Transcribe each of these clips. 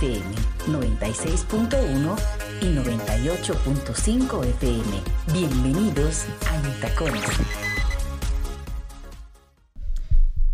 FM 96.1 y 98.5 FM. Bienvenidos a Intacones.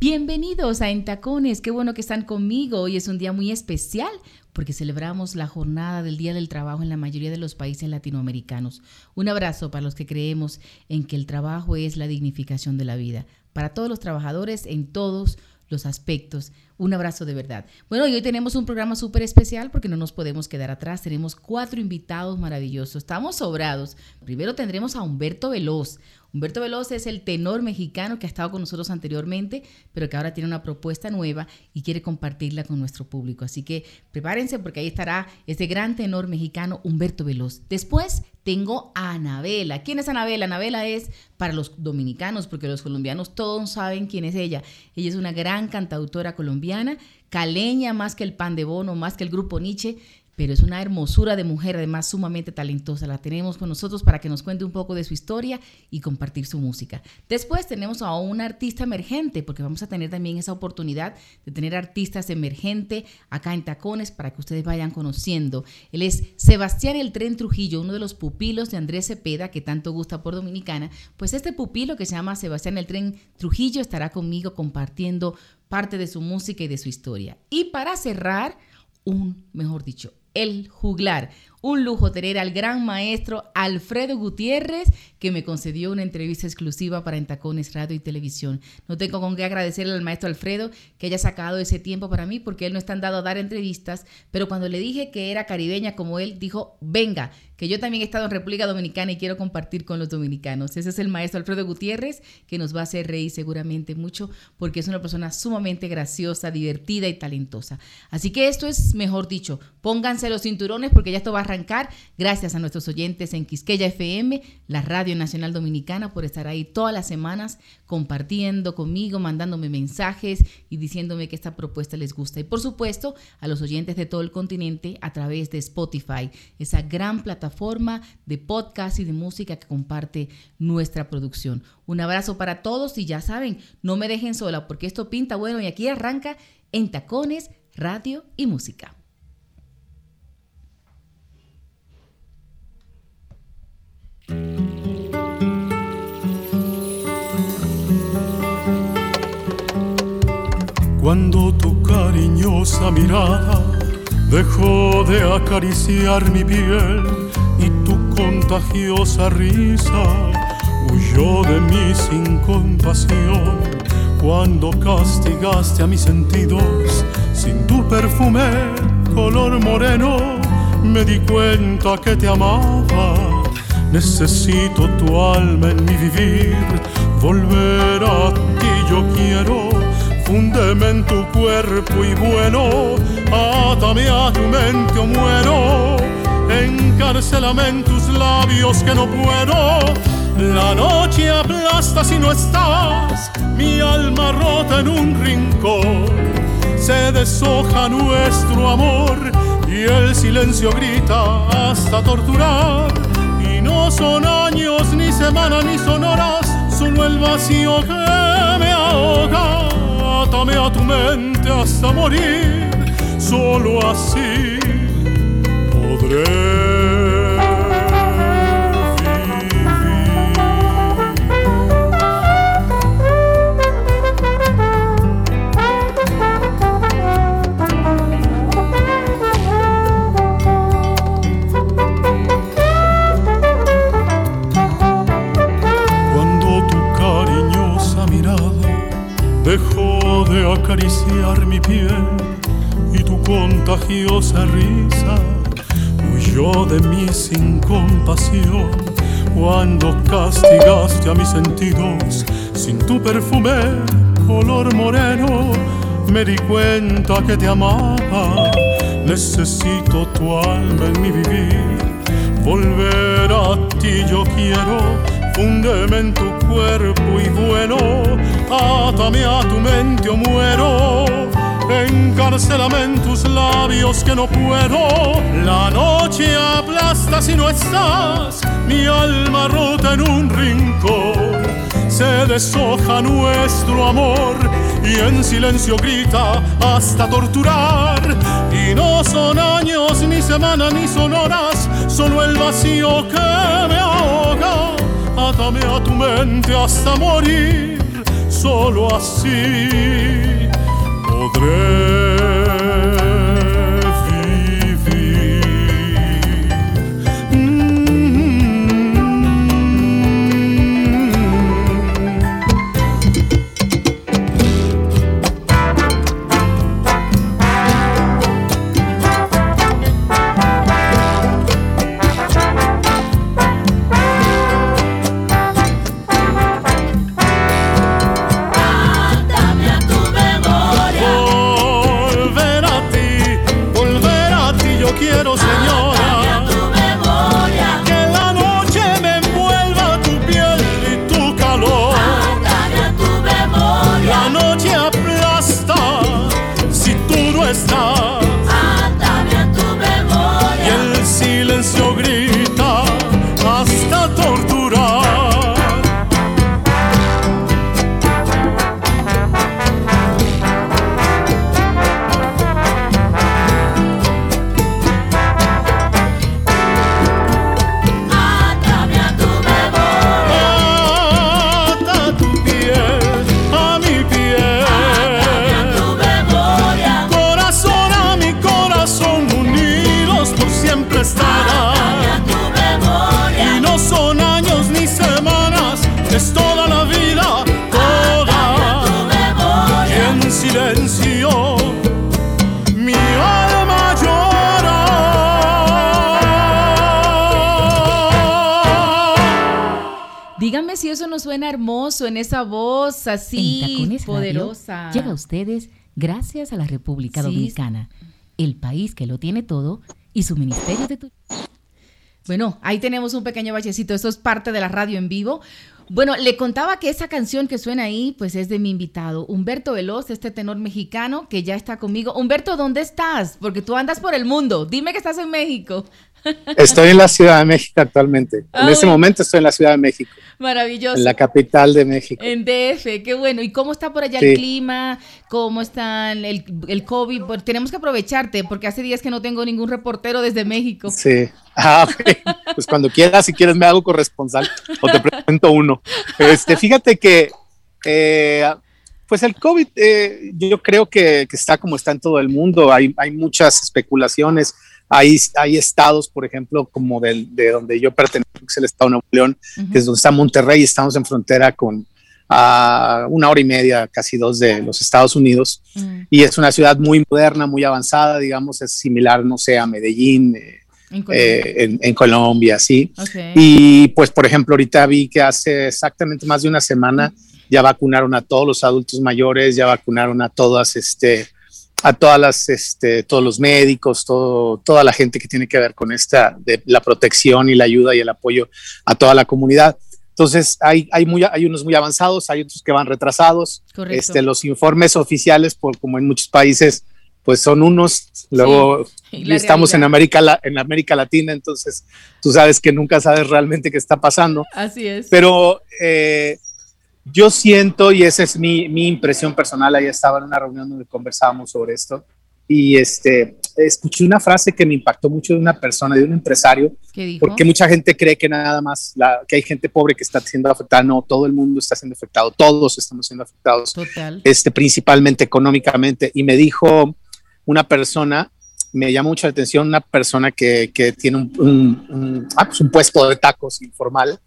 Bienvenidos a Entacones, qué bueno que están conmigo. Hoy es un día muy especial porque celebramos la jornada del Día del Trabajo en la mayoría de los países latinoamericanos. Un abrazo para los que creemos en que el trabajo es la dignificación de la vida, para todos los trabajadores en todos los aspectos. Un abrazo de verdad. Bueno, y hoy tenemos un programa súper especial porque no nos podemos quedar atrás. Tenemos cuatro invitados maravillosos. Estamos sobrados. Primero tendremos a Humberto Veloz. Humberto Veloz es el tenor mexicano que ha estado con nosotros anteriormente, pero que ahora tiene una propuesta nueva y quiere compartirla con nuestro público. Así que prepárense porque ahí estará este gran tenor mexicano Humberto Veloz. Después tengo a Anabela. ¿Quién es Anabela? Anabela es para los dominicanos, porque los colombianos todos saben quién es ella. Ella es una gran cantautora colombiana, caleña más que el pan de bono, más que el grupo Nietzsche pero es una hermosura de mujer, además sumamente talentosa. La tenemos con nosotros para que nos cuente un poco de su historia y compartir su música. Después tenemos a un artista emergente, porque vamos a tener también esa oportunidad de tener artistas emergentes acá en Tacones para que ustedes vayan conociendo. Él es Sebastián El Tren Trujillo, uno de los pupilos de Andrés Cepeda, que tanto gusta por Dominicana. Pues este pupilo que se llama Sebastián El Tren Trujillo estará conmigo compartiendo parte de su música y de su historia. Y para cerrar, un, mejor dicho, el juglar. Un lujo tener al gran maestro Alfredo Gutiérrez, que me concedió una entrevista exclusiva para Entacones Radio y Televisión. No tengo con qué agradecerle al maestro Alfredo que haya sacado ese tiempo para mí, porque él no está dado a dar entrevistas, pero cuando le dije que era caribeña como él, dijo, venga, que yo también he estado en República Dominicana y quiero compartir con los dominicanos. Ese es el maestro Alfredo Gutiérrez, que nos va a hacer reír seguramente mucho, porque es una persona sumamente graciosa, divertida y talentosa. Así que esto es, mejor dicho, pónganse los cinturones porque ya esto va a Gracias a nuestros oyentes en Quisqueya FM, la Radio Nacional Dominicana, por estar ahí todas las semanas compartiendo conmigo, mandándome mensajes y diciéndome que esta propuesta les gusta. Y por supuesto, a los oyentes de todo el continente a través de Spotify, esa gran plataforma de podcast y de música que comparte nuestra producción. Un abrazo para todos y ya saben, no me dejen sola porque esto pinta bueno y aquí arranca en tacones, radio y música. Cuando tu cariñosa mirada dejó de acariciar mi piel y tu contagiosa risa huyó de mí sin compasión. Cuando castigaste a mis sentidos sin tu perfume color moreno, me di cuenta que te amaba. Necesito tu alma en mi vivir, volver a ti yo quiero Fúndeme en tu cuerpo y bueno, átame a tu mente o muero. Encarcelame en tus labios que no puedo. La noche aplasta si no estás, mi alma rota en un rincón. Se deshoja nuestro amor y el silencio grita hasta torturar. No son años, ni semanas, ni son horas, solo el vacío que me ahoga atame a tu mente hasta morir, solo así podré. Acariciar mi piel y tu contagiosa risa. Huyó de mí sin compasión cuando castigaste a mis sentidos. Sin tu perfume color moreno me di cuenta que te amaba. Necesito tu alma en mi vivir. Volver a ti yo quiero fúndeme en tu cuerpo y bueno, átame a tu mente o muero. Encarcelame en tus labios que no puedo. La noche aplasta y no estás, mi alma rota en un rincón. Se deshoja nuestro amor y en silencio grita hasta torturar. Y no son años, ni semanas, ni son horas, solo el vacío que. A tu mente hasta morir, solo así podré. En esa voz así poderosa. llega a ustedes gracias a la República Dominicana, el país que lo tiene todo y su Ministerio de Bueno, ahí tenemos un pequeño bachecito, eso es parte de la radio en vivo. Bueno, le contaba que esa canción que suena ahí, pues es de mi invitado, Humberto Veloz, este tenor mexicano que ya está conmigo. Humberto, ¿dónde estás? Porque tú andas por el mundo. Dime que estás en México. Estoy en la Ciudad de México actualmente. en ese momento estoy en la Ciudad de México. Maravilloso. En la capital de México. En DF, qué bueno. ¿Y cómo está por allá el clima? ¿Cómo está el, el COVID? tenemos que aprovecharte porque hace días que no tengo ningún reportero desde México. Sí. Ah, pues cuando quieras, si quieres, me hago corresponsal o te presento uno. Este, fíjate que, eh, pues el COVID, eh, yo creo que, que, está como está en todo el mundo. Hay, hay muchas especulaciones hay, hay estados, por ejemplo, como del, de donde yo pertenezco, que es el estado de Nuevo León, que es donde está Monterrey, estamos en frontera con a una hora y media, casi dos de los Estados Unidos. Mm. Y es una ciudad muy moderna, muy avanzada, digamos, es similar, no sé, a Medellín. Eh, en, Colombia. sí. Y pues, por ejemplo, ahorita vi que hace exactamente más de una semana ya vacunaron a todos los adultos mayores, ya vacunaron a todas este, a todas las, este, todos los médicos, todo, toda la gente que tiene que ver con esta, de la protección y la ayuda y el apoyo a toda la comunidad. Entonces, hay, hay, muy, hay unos muy avanzados, hay otros que van retrasados. Este, los informes oficiales, por, como en muchos países, pues son unos. Luego estamos en América, en América Latina, entonces tú sabes que nunca sabes realmente qué está pasando. Así es. Pero eh, yo siento, y esa es mi, mi, impresión personal, ahí estaba en una reunión donde conversábamos sobre esto, y este, escuché una frase que me impactó mucho de una persona, de un empresario, porque mucha gente cree que nada más, la, que hay gente pobre que está siendo afectada, no, todo el mundo está siendo afectado, todos estamos siendo afectados, Total. Este, principalmente económicamente, y me dijo una persona, me llamó mucho la atención, una persona que, que tiene un, un, un, ah, pues un puesto de tacos informal,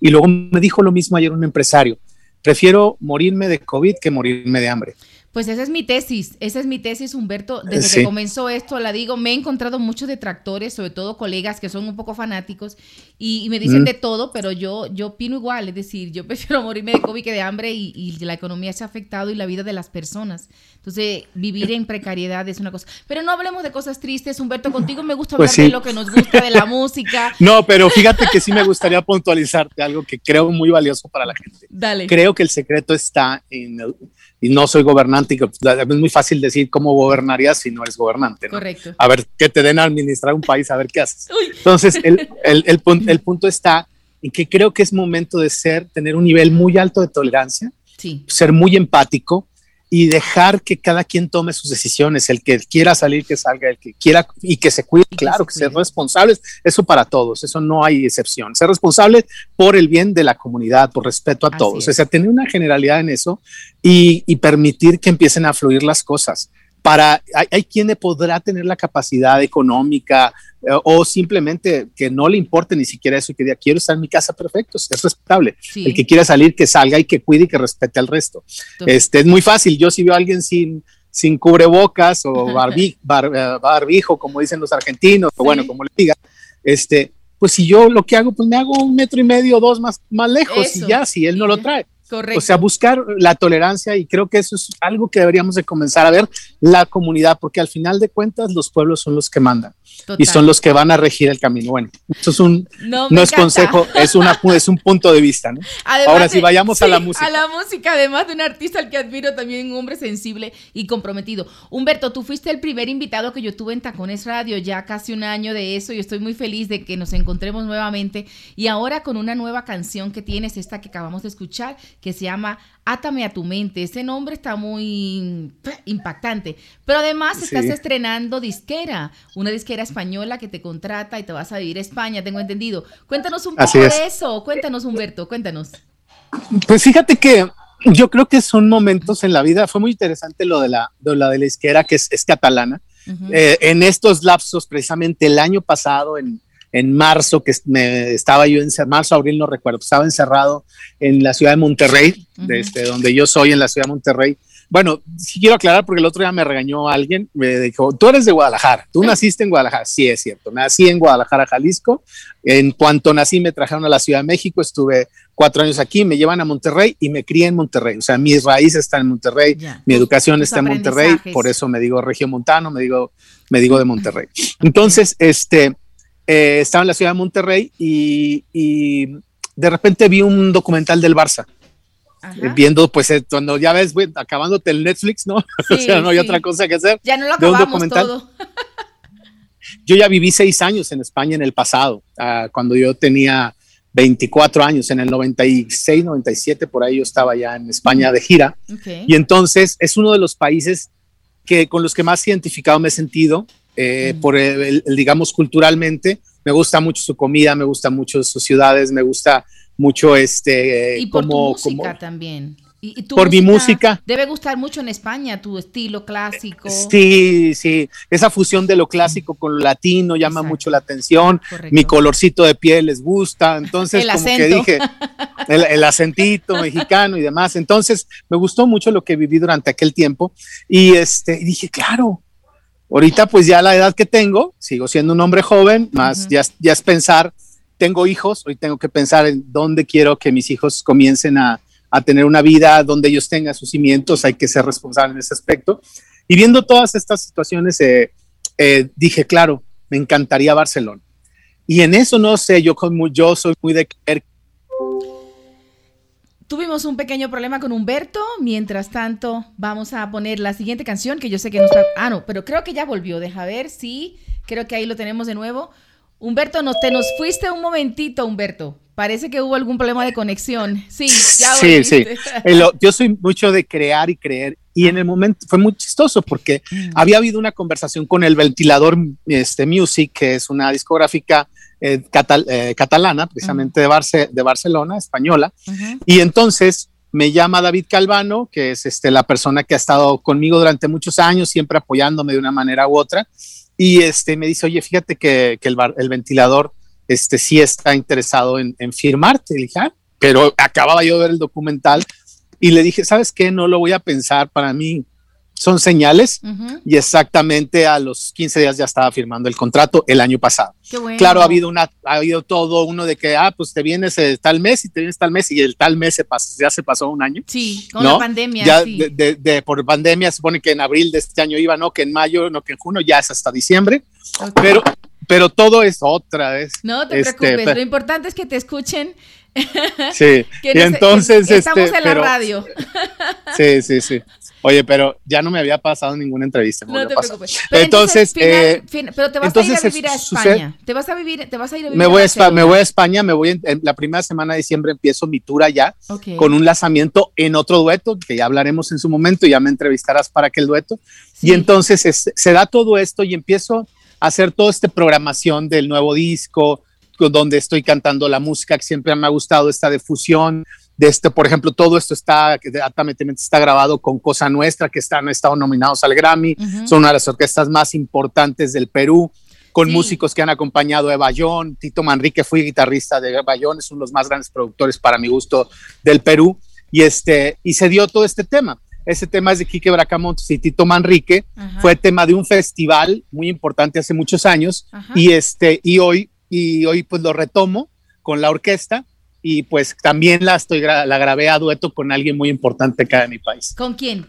y luego me dijo lo mismo ayer un empresario, prefiero morirme de COVID que morirme de hambre. Pues esa es mi tesis, esa es mi tesis, Humberto. Desde que comenzó esto, la digo, me he encontrado muchos detractores, sobre todo colegas que son un poco fanáticos y, me dicen de todo, pero yo, yo opino igual, es decir, yo prefiero morirme de COVID que de hambre y, la economía se ha afectado y la vida de las personas. Entonces, vivir en precariedad es una cosa. Pero no hablemos de cosas tristes, Humberto, contigo me gusta pues hablar de lo que nos gusta, de la música. No, pero fíjate que sí me gustaría puntualizarte algo que creo muy valioso para la gente. Dale. Creo que el secreto está en, y no soy gobernante, gobernante, es muy fácil decir cómo gobernarías si no eres gobernante. Correcto. A ver, que te den a administrar un país, a ver qué haces. Entonces, el, el, el, punto está en que creo que es momento de ser, tener un nivel muy alto de tolerancia, ser muy empático, y dejar que cada quien tome sus decisiones, el que quiera salir, que salga, el que quiera y que se cuide, claro, que, ser responsables, eso para todos, eso no hay excepción, ser responsable por el bien de la comunidad, por respeto a todos, o sea, tener una generalidad en eso y, y permitir que empiecen a fluir las cosas para, hay, hay, quien podrá tener la capacidad económica eh, o simplemente que no le importe ni siquiera eso y que diga, quiero estar en mi casa, perfecto, es respetable. El que quiera salir, que salga y que cuide y que respete al resto. Este, es muy fácil, yo si veo a alguien sin, sin cubrebocas o eh, barbijo, como dicen los argentinos, o bueno, como le diga, este, pues si yo lo que hago, pues me hago un metro y medio, dos más, más lejos y ya, si él no lo trae. O sea, buscar la tolerancia y creo que eso es algo que deberíamos de comenzar a ver la comunidad, porque al final de cuentas los pueblos son los que mandan y son los que van a regir el camino. Bueno, eso es un no, es consejo, es una es un punto de vista, ¿no? Ahora sí vayamos a la música. A la música, además de un artista al que admiro también un hombre sensible y comprometido. Humberto, tú fuiste el primer invitado que yo tuve en Tacones Radio, ya casi un año de eso y estoy muy feliz de que nos encontremos nuevamente y ahora con una nueva canción que tienes esta que acabamos de escuchar que se llama Átame a tu mente. Ese nombre está muy impactante. Pero además estás estrenando disquera, una disquera española que te contrata y te vas a vivir a España, tengo entendido. Cuéntanos un poco de eso. Cuéntanos, Humberto, cuéntanos. Pues fíjate que yo creo que son momentos en la vida. Fue muy interesante lo de la, de la, de la disquera, que es, catalana. Eh, en estos lapsos, precisamente el año pasado, en, en marzo, que me, estaba yo en marzo, abril, no recuerdo, estaba encerrado en la ciudad de Monterrey, desde donde yo soy en la ciudad de Monterrey. Bueno, sí quiero aclarar porque el otro día me regañó alguien, me dijo, tú eres de Guadalajara, tú naciste en Guadalajara. Sí, es cierto, nací en Guadalajara, Jalisco. En cuanto nací me trajeron a la Ciudad de México, estuve cuatro años aquí, me llevan a Monterrey y me crié en Monterrey. O sea, mis raíces están en Monterrey, mi educación está en Monterrey, por eso me digo montano me digo, me digo de Monterrey. Entonces, este eh, estaba en la ciudad de Monterrey y, de repente vi un documental del Barça. Eh, viendo, pues, eh, cuando ya ves, acabándote el Netflix, ¿no? o sea, no hay otra cosa que hacer. Ya no lo acabamos todo. yo ya viví seis años en España en el pasado, ah, cuando yo tenía 24 años, en el 96, 97, por ahí yo estaba ya en España de gira. Y entonces es uno de los países que con los que más identificado me he sentido eh, por el, digamos, culturalmente. Me gusta mucho su comida, me gusta mucho sus ciudades, me gusta mucho este... Y por como, tu música también. Y, por mi música. Debe gustar mucho en España tu estilo clásico. Sí, sí. Esa fusión de lo clásico con lo latino llama mucho la atención. Mi colorcito de piel les gusta. Entonces, como que dije, el, el, acentito mexicano y demás. Entonces, me gustó mucho lo que viví durante aquel tiempo. Y este, dije, claro, Ahorita pues ya la edad que tengo, sigo siendo un hombre joven, más ya, ya es pensar, tengo hijos, hoy tengo que pensar en dónde quiero que mis hijos comiencen a, a tener una vida donde ellos tengan sus cimientos, hay que ser responsable en ese aspecto. Y viendo todas estas situaciones, eh, eh, dije, claro, me encantaría Barcelona. Y en eso no sé, yo, como, yo soy muy de creer Tuvimos un pequeño problema con Humberto. Mientras tanto, vamos a poner la siguiente canción que yo sé que no está. Ah, no, pero creo que ya volvió. Deja ver si. Creo que ahí lo tenemos de nuevo. Humberto, no, te nos fuiste un momentito, Humberto. Parece que hubo algún problema de conexión. Sí, ya Sí, sí. Yo soy mucho de crear y creer. Y en el momento fue muy chistoso porque mm. había habido una conversación con el ventilador este, Music, que es una discográfica eh, eh, catalana, precisamente de, de Barcelona, española. Y entonces me llama David Calvano, que es este, la persona que ha estado conmigo durante muchos años, siempre apoyándome de una manera u otra. Y este, me dice, oye, fíjate que, el, el, ventilador este, sí está interesado en, firmarte. dije, ah", pero acababa yo de ver el documental y le dije, ¿sabes qué? No lo voy a pensar para mí son señales y exactamente a los 15 días ya estaba firmando el contrato el año pasado. Claro, ha habido una, ha habido todo uno de que, ah, pues te vienes tal mes y te vienes tal mes y el tal mes se pasó, ya se pasó un año. Sí, con la pandemia. Ya de, por pandemia se supone que en abril de este año iba, no, que en mayo, no, que en junio, ya es hasta diciembre. Pero, pero todo es otra vez. No te este, preocupes, lo importante es que te escuchen. Sí, y entonces... estamos este, en la radio. Sí, sí, sí. Oye, pero ya no me había pasado ninguna entrevista. No te preocupes. entonces, eh, pero te vas a ir a vivir a España. te vas a vivir, te vas a ir a vivir me voy a, me voy a España, me voy en, la primera semana de diciembre empiezo mi tour allá con un lanzamiento en otro dueto que ya hablaremos en su momento, ya me entrevistarás para aquel dueto. Y entonces se da todo esto y empiezo a hacer toda esta programación del nuevo disco, donde estoy cantando la música que siempre me ha gustado, esta de fusión, de este, por ejemplo, todo esto está, está grabado con Cosa Nuestra, que están, han estado nominados al Grammy, son una de las orquestas más importantes del Perú, con músicos que han acompañado a Eva Tito Manrique fui guitarrista de Eva es uno de los más grandes productores para mi gusto del Perú, y, este, y se dio todo este tema. Ese tema es de Quique Bracamontes y Tito Manrique, fue tema de un festival muy importante hace muchos años, y, este, y, hoy, y hoy pues lo retomo con la orquesta, y pues también la estoy la grabé a dueto con alguien muy importante acá de mi país. ¿Con quién?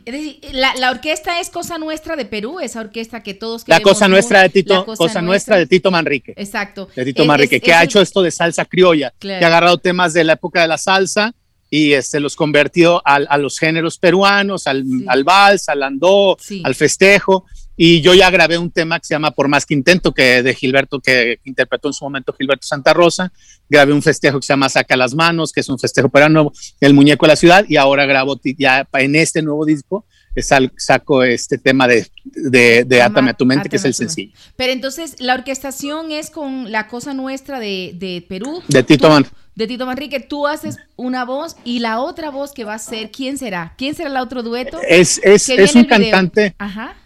la, orquesta es Cosa Nuestra de Perú, esa orquesta que todos La Cosa Nuestra de Tito, Cosa, Nuestra. de Tito Manrique. Exacto. De Tito Manrique, que ha hecho esto de salsa criolla, que ha agarrado temas de la época de la salsa y este, los convertido a los géneros peruanos, al, al vals, al andó, al festejo. Y yo ya grabé un tema que se llama Por más que intento, que de Gilberto, que interpretó en su momento Gilberto Santa Rosa. Grabé un festejo que se llama Saca las manos, que es un festejo peruano, El muñeco de la ciudad. Y ahora grabo ya en este nuevo disco, saco este tema de, de, de Atame a tu mente, que es el sencillo. Pero entonces, la orquestación es con la cosa nuestra de, de Perú. De Tito Man de Tito Manrique, tú haces una voz y la otra voz que va a ser, ¿quién será? ¿Quién será el otro dueto? Es, es, es un cantante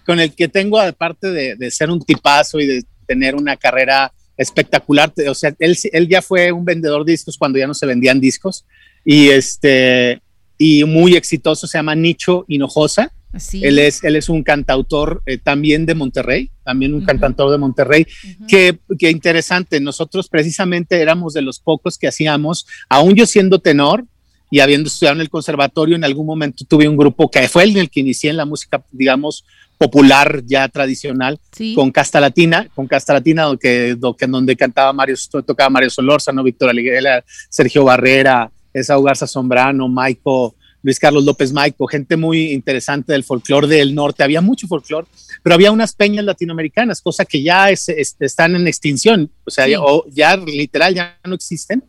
con el que tengo, aparte de, de, ser un tipazo y de tener una carrera espectacular, o sea, él, él ya fue un vendedor de discos cuando ya no se vendían discos y este y muy exitoso, se llama Nicho Hinojosa él, es, él es un cantautor eh, también de Monterrey, también un cantautor de Monterrey, que, que, interesante, nosotros precisamente éramos de los pocos que hacíamos, aún yo siendo tenor y habiendo estudiado en el conservatorio, en algún momento tuve un grupo que fue el en el que inicié en la música, digamos, popular ya tradicional, con Casta Latina, con Casta Latina, donde, donde cantaba Mario, tocaba Mario Solórzano, Víctor Aliguela, Sergio Barrera, Esa Garza Sombrano, Maico, Luis Carlos López Maico, gente muy interesante del folclore del norte. Había mucho folclore, pero había unas peñas latinoamericanas, cosa que ya están en extinción, o sea, ya, literal ya no existen.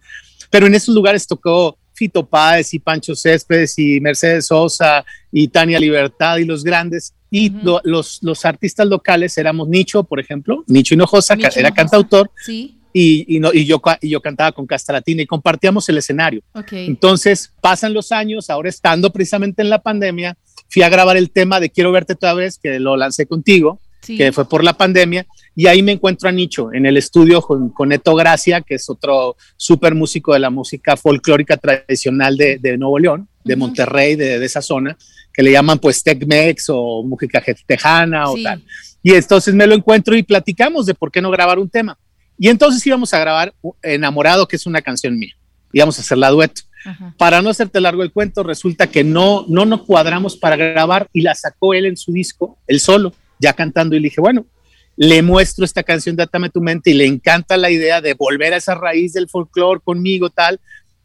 Pero en esos lugares tocó Fito Páez y Pancho Céspedes y Mercedes Sosa y Tania Libertad y los grandes. Y los, los artistas locales éramos Nicho, por ejemplo, Nicho Hinojosa, que era cantautor. Sí y, no, y, yo, y yo cantaba con Castratina y compartíamos el escenario. Entonces pasan los años, ahora estando precisamente en la pandemia, fui a grabar el tema de Quiero verte otra vez, que lo lancé contigo, que fue por la pandemia, y ahí me encuentro a Nicho en el estudio con, con Neto Gracia, que es otro súper músico de la música folclórica tradicional de, de Nuevo León, de Monterrey, de, de, esa zona, que le llaman pues Tech-Mex o música tejana o tal. Y entonces me lo encuentro y platicamos de por qué no grabar un tema. Y entonces íbamos a grabar Enamorado, que es una canción mía. Íbamos a hacer la dueto. Para no hacerte largo el cuento, resulta que no, no nos cuadramos para grabar y la sacó él en su disco, él solo, ya cantando. Y le dije, bueno, le muestro esta canción de Atame tu mente y le encanta la idea de volver a esa raíz del folclore conmigo, tal.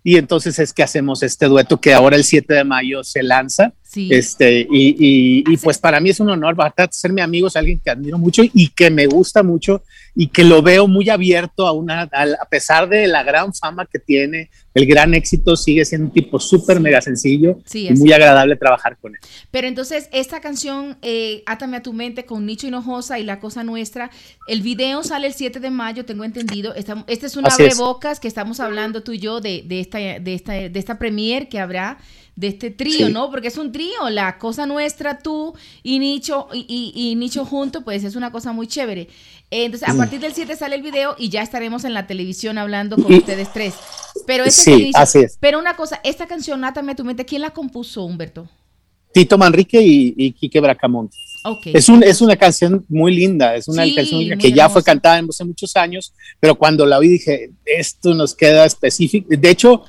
Y entonces es que hacemos este dueto que ahora el 7 de mayo se lanza. Este, y, y, pues para mí es un honor, ser mi amigo, es alguien que admiro mucho y que me gusta mucho y que lo veo muy abierto a una, a, pesar de la gran fama que tiene, el gran éxito, sigue siendo un tipo súper mega sencillo y muy agradable trabajar con él. Pero entonces, esta canción, eh, Átame a tu mente con Nicho Hinojosa y La Cosa Nuestra, el video sale el 7 de mayo, tengo entendido. Esta, este es una abrebocas que estamos hablando tú y yo de, de esta, de, esta, de esta premier que habrá de este trío, ¿no? Porque es un trío, la cosa nuestra, tú y Nicho, y, y, Nicho junto, pues es una cosa muy chévere. Entonces, a mm. partir del 7 sale el video y ya estaremos en la televisión hablando con ustedes tres. Pero ese es Pero una cosa, esta canción, Nátame a tu mente, ¿quién la compuso, Humberto? Tito Manrique y, y Quique Bracamonte. Es, un, es una canción muy linda, es una canción que ya fue cantada hace muchos años, pero cuando la oí dije, esto nos queda específico. De hecho,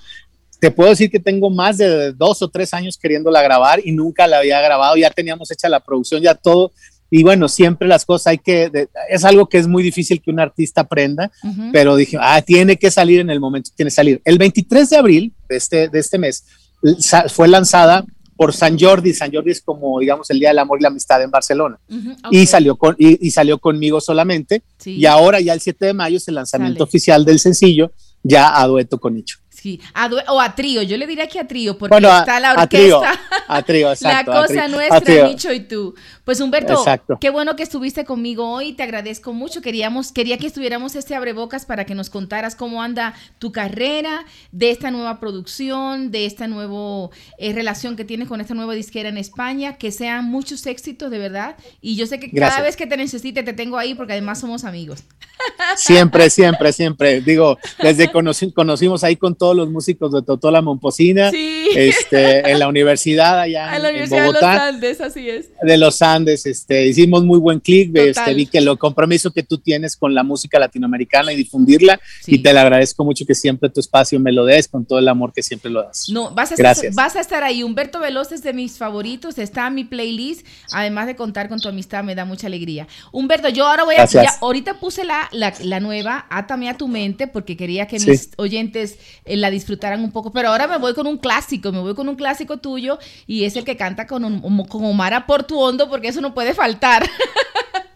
te puedo decir que tengo más de dos o tres años queriéndola grabar y nunca la había grabado, ya teníamos hecha la producción, ya todo. Y bueno, siempre las cosas hay que, es algo que es muy difícil que un artista aprenda, pero dije, ah, tiene que salir en el momento, tiene que salir. El 23 de abril de este, de este mes fue lanzada por San Jordi. San Jordi es como, digamos, el Día del Amor y la Amistad en Barcelona. y, salió con, y, salió conmigo solamente. Y ahora ya el 7 de mayo es el lanzamiento oficial del sencillo, ya a dueto con Nicho. Sí, o a trío, yo le diría que a trío, porque está la orquesta. A trío, exacto, La cosa nuestra, Nicho y tú. Pues Humberto, qué bueno que estuviste conmigo hoy, te agradezco mucho. Queríamos, quería que estuviéramos este abrebocas para que nos contaras cómo anda tu carrera, de esta nueva producción, de esta nueva eh, relación que tienes con esta nueva disquera en España, que sean muchos éxitos, de verdad. Y yo sé que cada vez que te necesite te tengo ahí porque además somos amigos. Siempre, siempre, siempre. Digo, desde conocimos ahí con todos los músicos de Totola Momposina, este, en la universidad allá en, Bogotá. De los Andes, así es. De los Andes, este, hicimos muy buen clic, este, vi que lo compromiso que tú tienes con la música latinoamericana y difundirla, y te lo agradezco mucho que siempre tu espacio me lo des con todo el amor que siempre lo das. No, vas a, Gracias. Estar, vas a estar ahí. Humberto Veloz es de mis favoritos, está en mi playlist, además de contar con tu amistad, me da mucha alegría. Humberto, yo ahora voy a, ya, ahorita puse la, la, nueva, Átame a tu mente, porque quería que mis oyentes eh, la disfrutaran un poco. Pero ahora me voy con un clásico, me voy con un clásico tuyo y es el que canta con, un, con Omar Portuondo porque eso no puede faltar.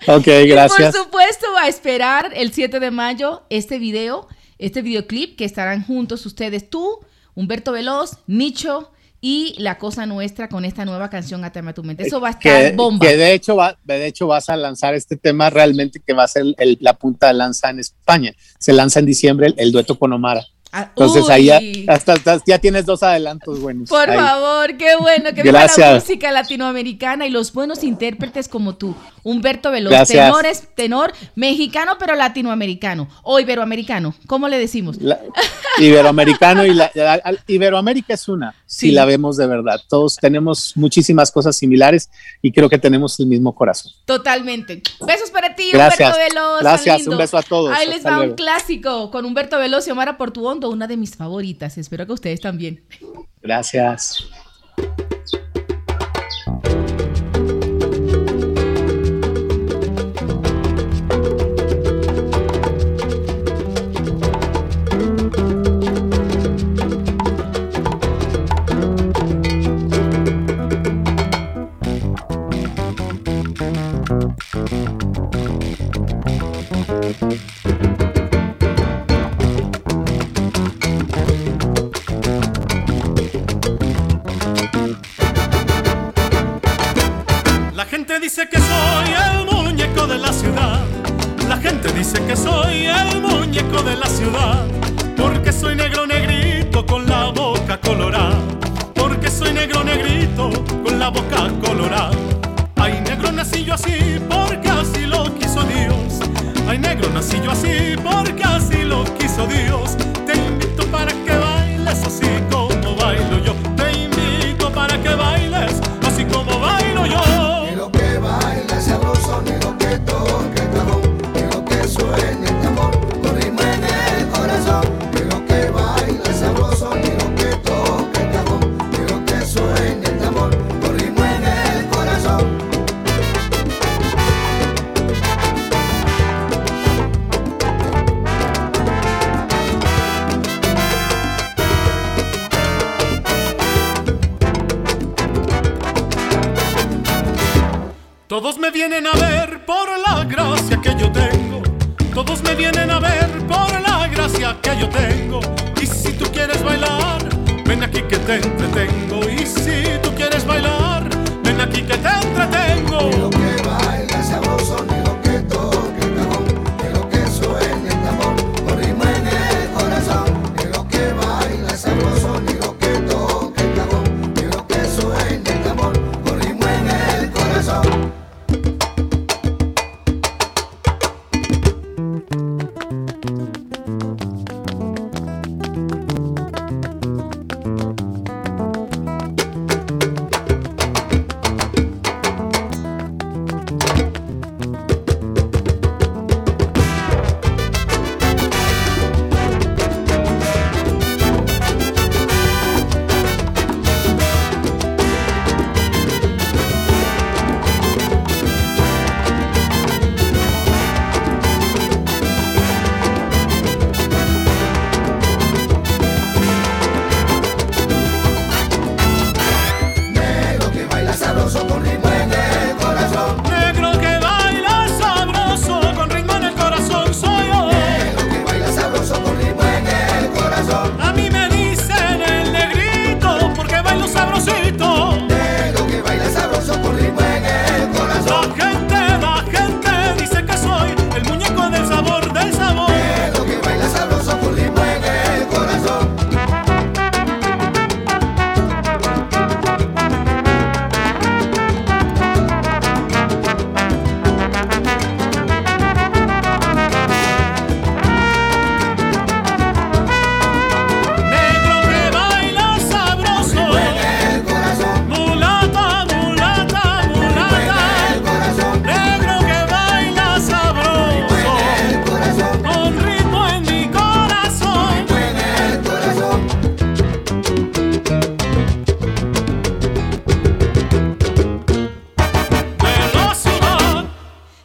Ok, gracias. por supuesto, a esperar el 7 de mayo este video, este videoclip que estarán juntos ustedes, tú, Humberto Veloz, Nicho y la cosa nuestra con esta nueva canción Atame a tu mente. Eso va a estar bomba. Que de hecho, va, de hecho vas a lanzar este tema realmente que va a ser la punta de lanza en España. Se lanza en diciembre el dueto con Omara. Ah, Entonces ahí ya, hasta, ya tienes dos adelantos buenos. Por favor, qué bueno que viva la música latinoamericana y los buenos intérpretes como tú. Humberto Veloz, tenor es tenor mexicano pero latinoamericano o iberoamericano, ¿cómo le decimos? iberoamericano y la, Iberoamérica es una, si la vemos de verdad. Todos tenemos muchísimas cosas similares y creo que tenemos el mismo corazón. Totalmente. Besos para ti, Humberto Veloz. Gracias, un beso a todos. Ahí les va un clásico con Humberto Veloz y Omar Una de mis favoritas. Espero que ustedes también. Gracias.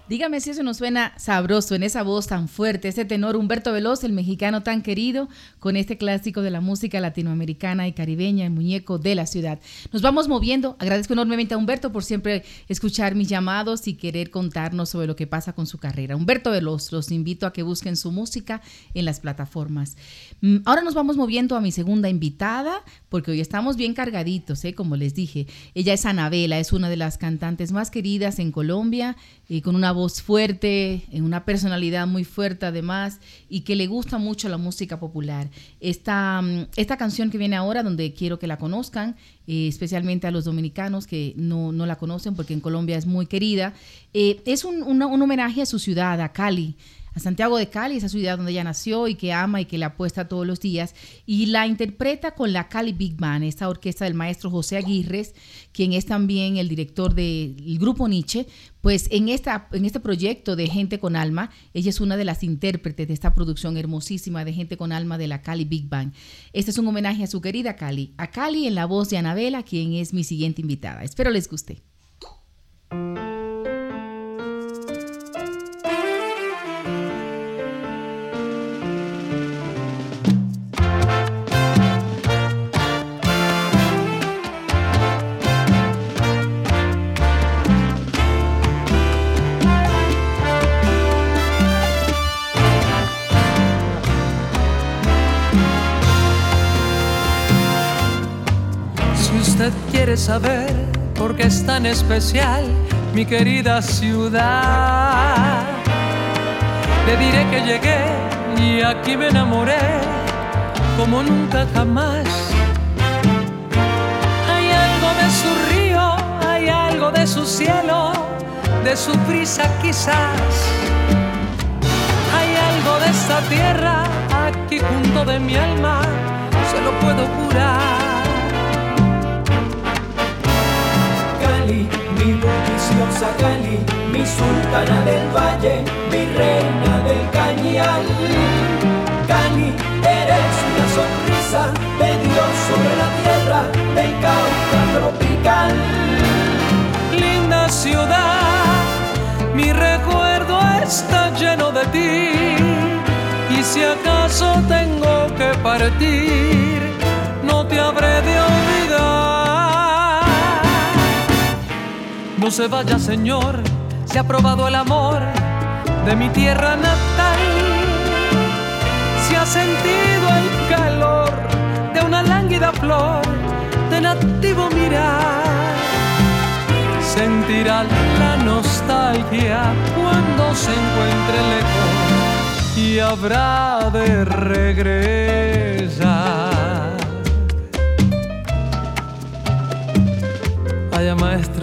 Óigame si eso nos suena sabroso en esa voz tan fuerte, ese tenor Humberto Veloz, el mexicano tan querido, con este clásico de la música latinoamericana y caribeña, el muñeco de la ciudad. Nos vamos moviendo. Agradezco enormemente a Humberto por siempre escuchar mis llamados y querer contarnos sobre lo que pasa con su carrera. Humberto Veloz, los invito a que busquen su música en las plataformas. Mm, ahora nos vamos moviendo a mi segunda invitada, porque hoy estamos bien cargaditos, ¿eh? como les dije. Ella es Anabela, es una de las cantantes más queridas en Colombia y con una voz fuerte, en una personalidad muy fuerte además, y que le gusta mucho la música popular. Esta, mm, esta canción que viene ahora, donde quiero que la conozcan, eh, especialmente a los dominicanos que no, la conocen porque en Colombia es muy querida, eh, es un, un homenaje a su ciudad, a Cali Santiago de Cali, esa ciudad donde ella nació y que ama y que le apuesta todos los días, y la interpreta con la Cali Big Band, esta orquesta del maestro José Aguirres, quien es también el director del grupo Nietzsche, pues en, esta, en este proyecto de Gente con Alma, ella es una de las intérpretes de esta producción hermosísima de Gente con Alma de la Cali Big Band. Este es un homenaje a su querida Cali, a Cali en la voz de Anabela, quien es mi siguiente invitada. Espero les guste. Saber por qué es tan especial mi querida ciudad. Le diré que llegué y aquí me enamoré como nunca jamás. Hay algo de su río, hay algo de su cielo, de su brisa quizás. Hay algo de esta tierra aquí junto de mi alma, se lo puedo curar. Mi bulliciosa Cali, mi sultana del valle, mi reina del cañal. Cali, eres una sonrisa de Dios sobre la tierra del Cauca tropical. Linda ciudad, mi recuerdo está lleno de ti. Y si acaso tengo que partir, No se vaya, Señor, se ha probado el amor de mi tierra natal. Se ha sentido el calor de una lánguida flor de nativo mirar. Sentirá la nostalgia cuando se encuentre lejos y habrá de regresar. Vaya maestro.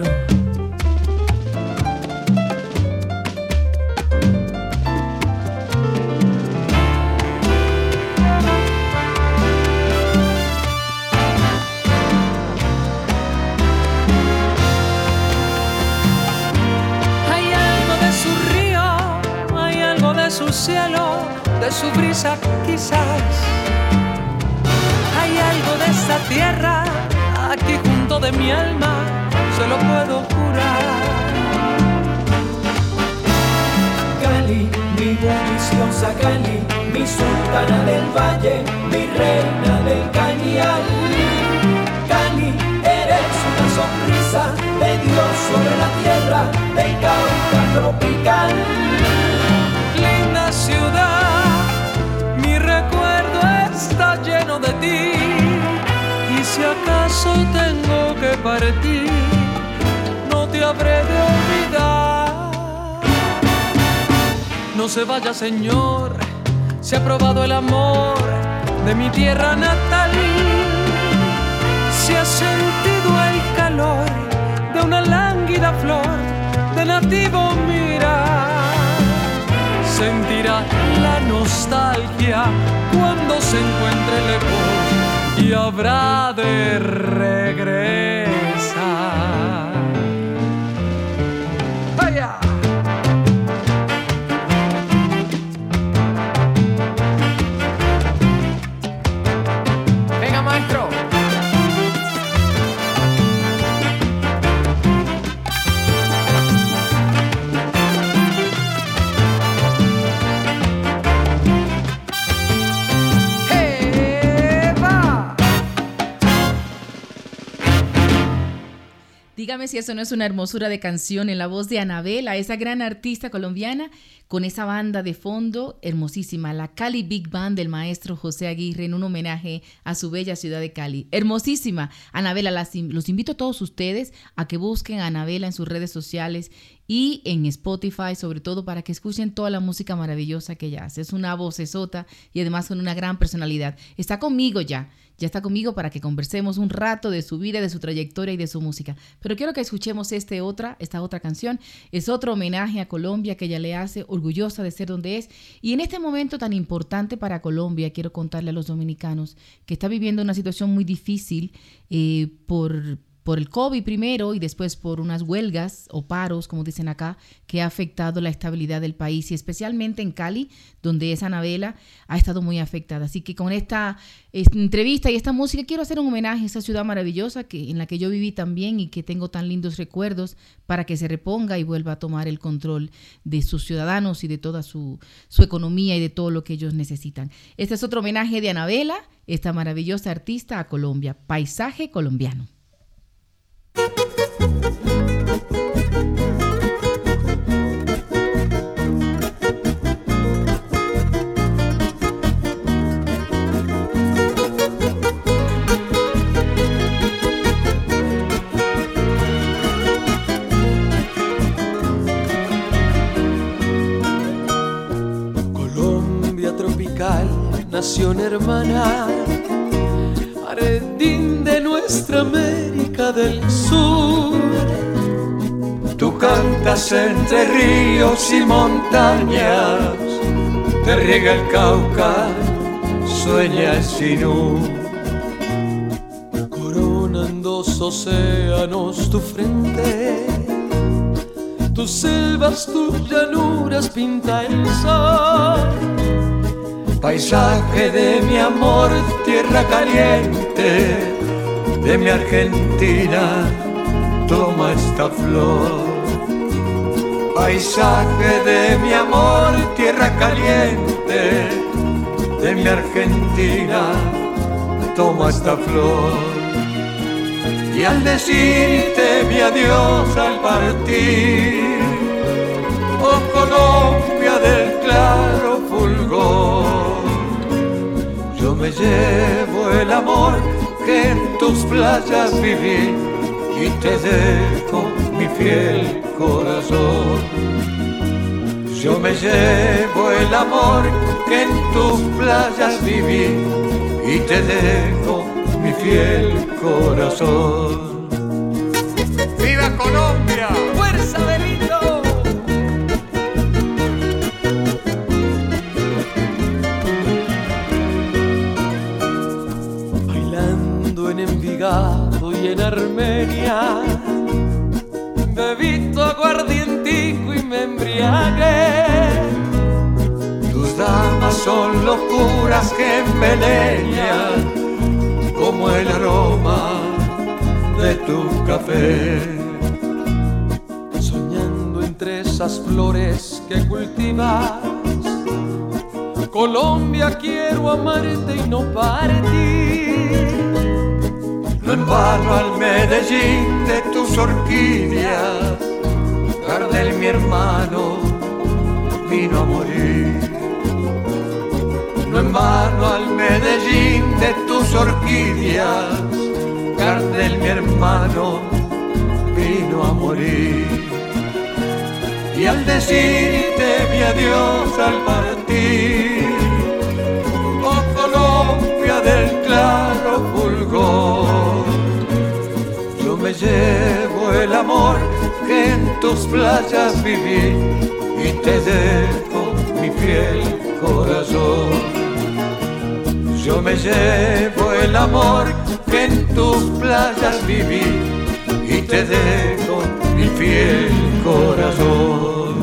Su brisa quizás. Hay algo de esta tierra aquí junto de mi alma, se lo puedo curar. Cali, mi deliciosa Cali, mi sultana del valle, mi reina del cañal. Cali, eres una sonrisa de Dios sobre la tierra del Cauca tropical ciudad, ti. Y si acaso tengo que partir, no te habré de olvidar. No se vaya, Señor, se ha probado el amor de mi tierra natal. Se ha sentido el calor de una lánguida flor de nativo mirar sentirá la nostalgia cuando se encuentre lejos y habrá de regresar. Dígame si eso no es una hermosura de canción en la voz de Anabela, esa gran artista colombiana con esa banda de fondo hermosísima, la Cali Big Band del maestro José Aguirre en un homenaje a su bella ciudad de Cali. Hermosísima. Anabela, los invito a todos ustedes a que busquen a Anabela en sus redes sociales y en Spotify, sobre todo para que escuchen toda la música maravillosa que ella hace. Es una vocesota y además con una gran personalidad. Está conmigo ya ya está conmigo para que conversemos un rato de su vida, de su trayectoria y de su música. Pero quiero que escuchemos este otra, esta otra canción. Es otro homenaje a Colombia que ella le hace, orgullosa de ser donde es. Y en este momento tan importante para Colombia, quiero contarle a los dominicanos que está viviendo una situación muy difícil eh, por por el COVID primero y después por unas huelgas o paros, como dicen acá, que ha afectado la estabilidad del país y especialmente en Cali, donde esa Anabela ha estado muy afectada. Así que con esta, entrevista y esta música quiero hacer un homenaje a esa ciudad maravillosa que, en la que yo viví también y que tengo tan lindos recuerdos para que se reponga y vuelva a tomar el control de sus ciudadanos y de toda su, su economía y de todo lo que ellos necesitan. Este es otro homenaje de Anabela, esta maravillosa artista a Colombia, Paisaje Colombiano. Colombia tropical, nación hermana, paredín de nuestra Del Sur. Tú cantas entre ríos y montañas, te riega el Cauca, sueña el Sinú. Coronan dos océanos tu frente, tus selvas, tus llanuras pinta el sol. Paisaje de mi amor, tierra caliente de mi Argentina, toma esta flor. Paisaje de mi amor, tierra caliente, de mi Argentina, toma esta flor. Y al decirte mi adiós al partir, oh Colombia del claro fulgor, yo me llevo el amor que en tus playas viví y te dejo mi fiel corazón. Yo me llevo el amor que en tus playas viví y te dejo mi fiel corazón. ¡Viva Colombia! Y en Armenia. Bebí tu aguardientico y me embriagué. Tus damas son locuras que envenenan como el aroma de tu café. Soñando entre esas flores que cultivas, Colombia quiero amarte y no partir no en vano al Medellín de tus orquídeas, Gardel mi hermano vino a morir. No en vano al Medellín de tus orquídeas, Gardel mi hermano vino a morir. Y al decirte mi adiós al partir, oh Colombia del claro llevo el amor que en tus playas viví y te dejo mi fiel corazón. Yo me llevo el amor que en tus playas viví y te dejo mi fiel corazón.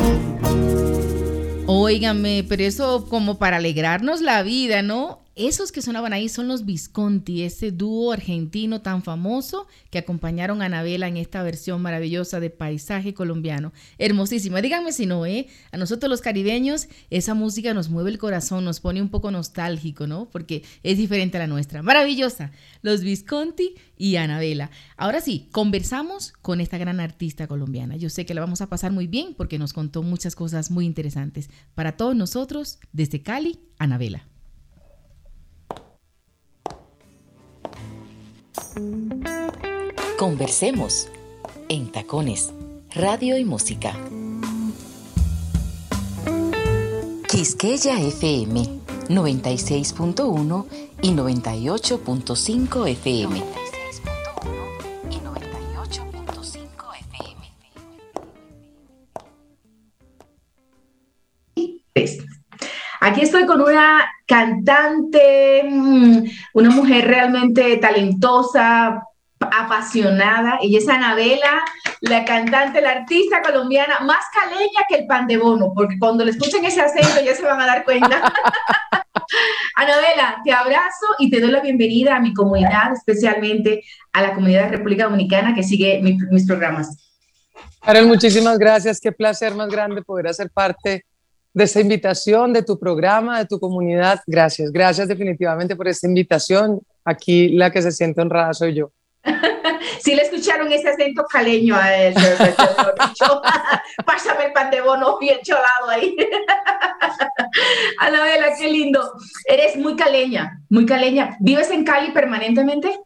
Óigame, pero eso como para alegrarnos la vida, ¿no? Esos que sonaban ahí son los Visconti, ese dúo argentino tan famoso que acompañaron a Anabela en esta versión maravillosa de Paisaje Colombiano. Hermosísima. Díganme si no, ¿eh? A nosotros los caribeños esa música nos mueve el corazón, nos pone un poco nostálgico, ¿no? Porque es diferente a la nuestra. Maravillosa. Los Visconti y Anabela. Ahora sí, conversamos con esta gran artista colombiana. Yo sé que la vamos a pasar muy bien porque nos contó muchas cosas muy interesantes. Para todos nosotros, desde Cali, Anabela. Conversemos en Tacones, Radio y Música. Quisqueya FM 96.1 y 98.5 FM. y 98.5 FM. Aquí estoy con una cantante, mm, una mujer realmente talentosa, apasionada. Ella es Anabela, la cantante, la artista colombiana más caleña que el pan de bono, porque cuando le escuchen ese acento ya se van a dar cuenta. Anabela, te abrazo y te doy la bienvenida a mi comunidad, especialmente a la comunidad de República Dominicana que sigue mis programas. Karen, muchísimas gracias. Qué placer más grande poder hacer parte de esta invitación, de tu programa, de tu comunidad. Gracias, gracias definitivamente por esta invitación. Aquí la que se siente honrada soy yo. Si le escucharon ese acento caleño a él. Pásame el pan de bono bien cholado ahí. Anabela, qué lindo. Eres muy caleña, muy caleña. ¿Vives en Cali permanentemente?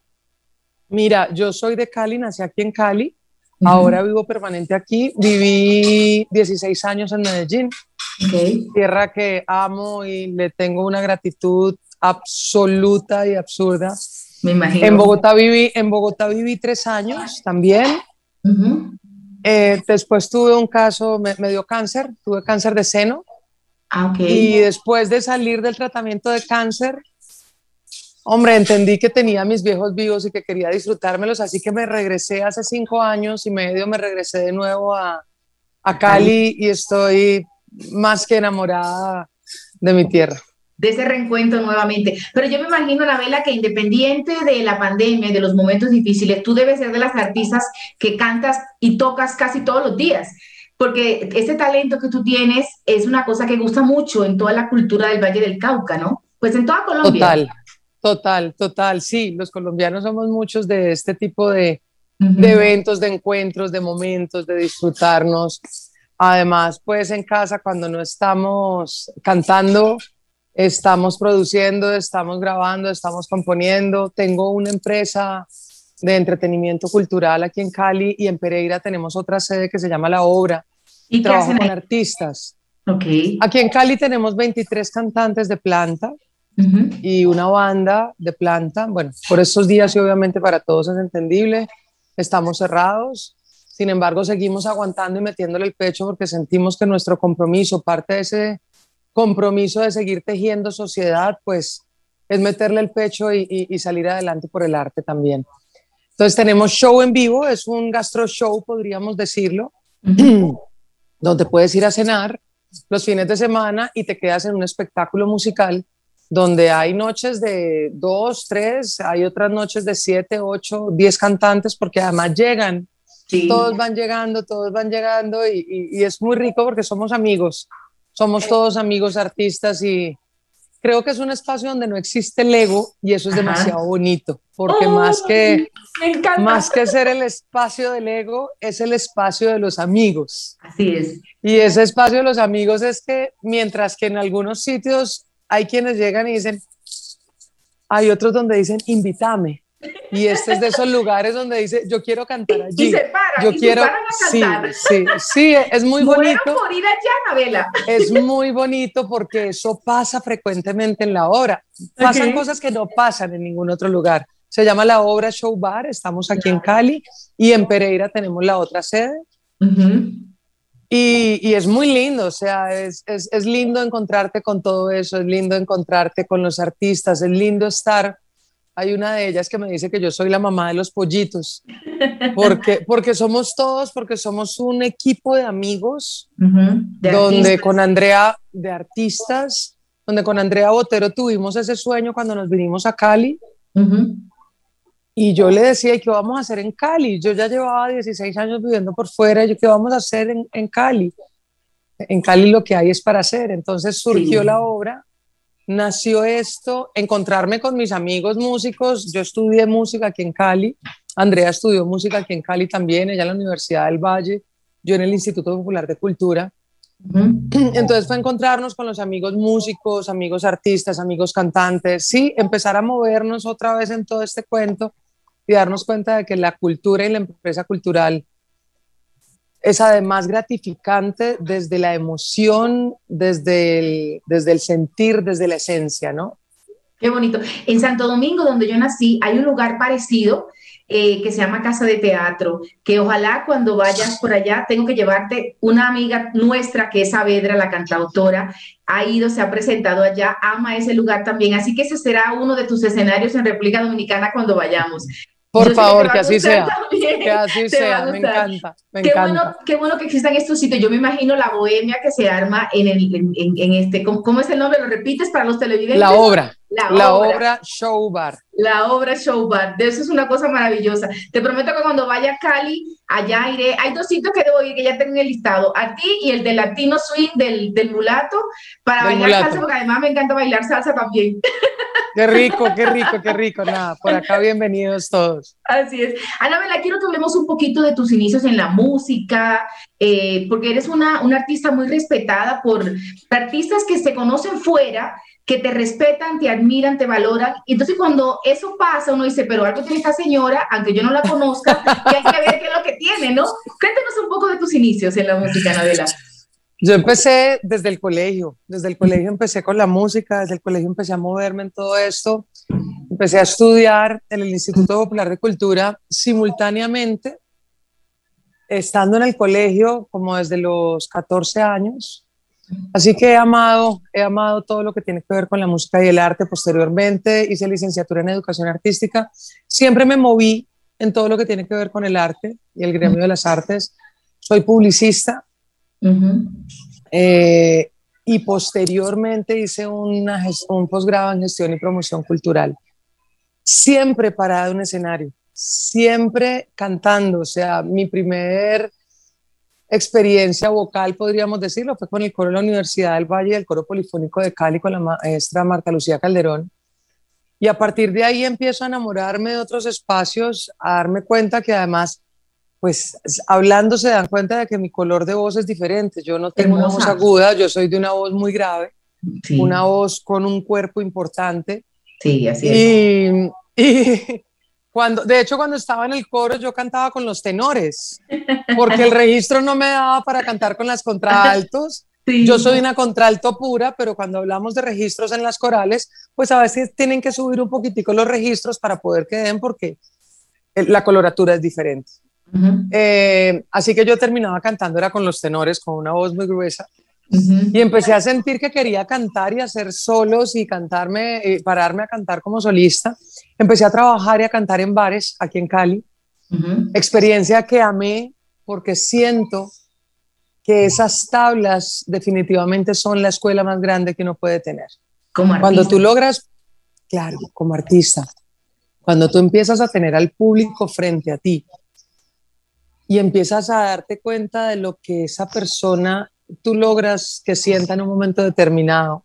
Mira, yo soy de Cali, nací aquí en Cali. Ahora vivo permanente aquí. Viví 16 años en Medellín. Tierra que amo y le tengo una gratitud absoluta y absurda. Me imagino. En Bogotá viví, en Bogotá viví tres años también. Eh, después tuve un caso, me, dio cáncer, tuve cáncer de seno. Ah, y después de salir del tratamiento de cáncer, hombre, entendí que tenía mis viejos vivos y que quería disfrutármelos, así que me regresé hace cinco años y medio, me regresé de nuevo a, a Cali y estoy más que enamorada de mi tierra. De ese reencuentro nuevamente. Pero yo me imagino, Anabela, que independiente de la pandemia, de los momentos difíciles, tú debes ser de las artistas que cantas y tocas casi todos los días. Porque ese talento que tú tienes es una cosa que gusta mucho en toda la cultura del Valle del Cauca, ¿no? Pues en toda Colombia. Total, total, total. Sí, los colombianos somos muchos de este tipo de, de eventos, de encuentros, de momentos, de disfrutarnos Además, pues en casa cuando no estamos cantando, estamos produciendo, estamos grabando, estamos componiendo. Tengo una empresa de entretenimiento cultural aquí en Cali y en Pereira tenemos otra sede que se llama La Obra. ¿Y trabajo con artistas. Okay. Aquí en Cali tenemos 23 cantantes de planta y una banda de planta. Bueno, por estos días y obviamente para todos es entendible. Estamos cerrados sin embargo, seguimos aguantando y metiéndole el pecho porque sentimos que nuestro compromiso, parte de ese compromiso de seguir tejiendo sociedad, pues es meterle el pecho y, salir adelante por el arte también. Entonces tenemos show en vivo, es un gastro show, podríamos decirlo, donde puedes ir a cenar los fines de semana y te quedas en un espectáculo musical donde hay noches de dos, tres, hay otras noches de siete, ocho, diez cantantes, porque además llegan. Todos van llegando, todos van llegando y, es muy rico porque somos amigos, somos todos amigos artistas y creo que es un espacio donde no existe el ego y eso es demasiado bonito, porque más, que, más que ser el espacio del ego, es el espacio de los amigos. Así es. Y ese espacio de los amigos es que mientras que en algunos sitios hay quienes llegan y dicen, hay otros donde dicen, invítame. Y este es de esos lugares donde dice, yo quiero cantar allí. Y se paran, yo quiero, a cantar. Sí, sí, sí, es muy bonito. por ir allá, Anabela. Es muy bonito porque eso pasa frecuentemente en la obra. Pasan cosas que no pasan en ningún otro lugar. Se llama la obra Show Bar, estamos aquí en Cali y en Pereira tenemos la otra sede. Y, y, es muy lindo, o sea, es, es, es lindo encontrarte con todo eso, es lindo encontrarte con los artistas, es lindo estar. Hay una de ellas que me dice que yo soy la mamá de los pollitos, porque, porque somos todos, porque somos un equipo de amigos, donde con Andrea de artistas, donde con Andrea Botero tuvimos ese sueño cuando nos vinimos a Cali. Y yo le decía, ¿y qué vamos a hacer en Cali? Yo ya llevaba 16 años viviendo por fuera, y ¿qué vamos a hacer en, en Cali? En Cali lo que hay es para hacer. Entonces surgió la obra, nació esto, encontrarme con mis amigos músicos. Yo estudié música aquí en Cali, Andrea estudió música aquí en Cali también, ella en la Universidad del Valle, yo en el Instituto Popular de Cultura. Entonces fue encontrarnos con los amigos músicos, amigos artistas, amigos cantantes, sí, empezar a movernos otra vez en todo este cuento y darnos cuenta de que la cultura y la empresa cultural es además gratificante desde la emoción, desde el, desde el sentir, desde la esencia, ¿no? Qué bonito. En Santo Domingo, donde yo nací, hay un lugar parecido eh, que se llama Casa de Teatro, que ojalá cuando vayas por allá, tengo que llevarte una amiga nuestra que es Saavedra, la cantautora, ha ido, se ha presentado allá, ama ese lugar también, así que ese será uno de tus escenarios en República Dominicana cuando vayamos. Por favor, que, así sea. Que así sea, me encanta. Me qué, encanta. Bueno, qué bueno que existan estos sitios. Yo me imagino la bohemia que se arma en, el, en, en, este. ¿cómo, es el nombre? ¿Lo repites para los televidentes? La obra. La, obra. Show Bar. La obra Show Bar. De eso es una cosa maravillosa. Te prometo que cuando vaya a Cali, allá iré. Hay dos sitios que debo ir que ya tengo en el listado. A ti y el de Latino Swing del, del mulato para bailar salsa, porque además me encanta bailar salsa también. Qué rico, qué rico, qué rico. Nada, por acá bienvenidos todos. Así es. Anabela, quiero que hablemos un poquito de tus inicios en la música, eh, porque eres una, una artista muy respetada por artistas que se conocen fuera que te respetan, te admiran, te valoran. Y entonces cuando eso pasa, uno dice, pero algo tiene esta señora, aunque yo no la conozca, y hay que ver qué es lo que tiene, ¿no? Cuéntanos un poco de tus inicios en la música, Anabela. Yo empecé desde el colegio, desde el colegio empecé con la música, desde el colegio empecé a moverme en todo esto, empecé a estudiar en el Instituto Popular de Cultura simultáneamente, estando en el colegio como desde los 14 años. Así que he amado, he amado todo lo que tiene que ver con la música y el arte. Posteriormente hice licenciatura en educación artística. Siempre me moví en todo lo que tiene que ver con el arte y el gremio de las artes. Soy publicista, eh, y posteriormente hice una, un posgrado en gestión y promoción cultural. Siempre parado en un escenario, siempre cantando. O sea, mi primer experiencia vocal, podríamos decirlo, fue con el coro de la Universidad del Valle, el coro polifónico de Cali, con la maestra Marta Lucía Calderón. Y a partir de ahí empiezo a enamorarme de otros espacios, a darme cuenta que además pues hablando se dan cuenta de que mi color de voz es diferente. Yo no tengo una voz aguda, yo soy de una voz muy grave, una voz con un cuerpo importante. Sí, así es. Y, cuando, de hecho, cuando estaba en el coro, yo cantaba con los tenores, porque el registro no me daba para cantar con las contraltos. Yo soy una contralto pura, pero cuando hablamos de registros en las corales, pues a veces tienen que subir un poquitico los registros para poder que den, porque la coloratura es diferente. Eh, así que yo terminaba cantando, era con los tenores, con una voz muy gruesa. Y empecé a sentir que quería cantar y hacer solos y cantarme, y pararme a cantar como solista. Empecé a trabajar y a cantar en bares aquí en Cali. Experiencia que amé porque siento que esas tablas definitivamente son la escuela más grande que uno puede tener. Como Cuando tú logras, claro, como artista, cuando tú empiezas a tener al público frente a ti, y empiezas a darte cuenta de lo que esa persona tú logras que sienta en un momento determinado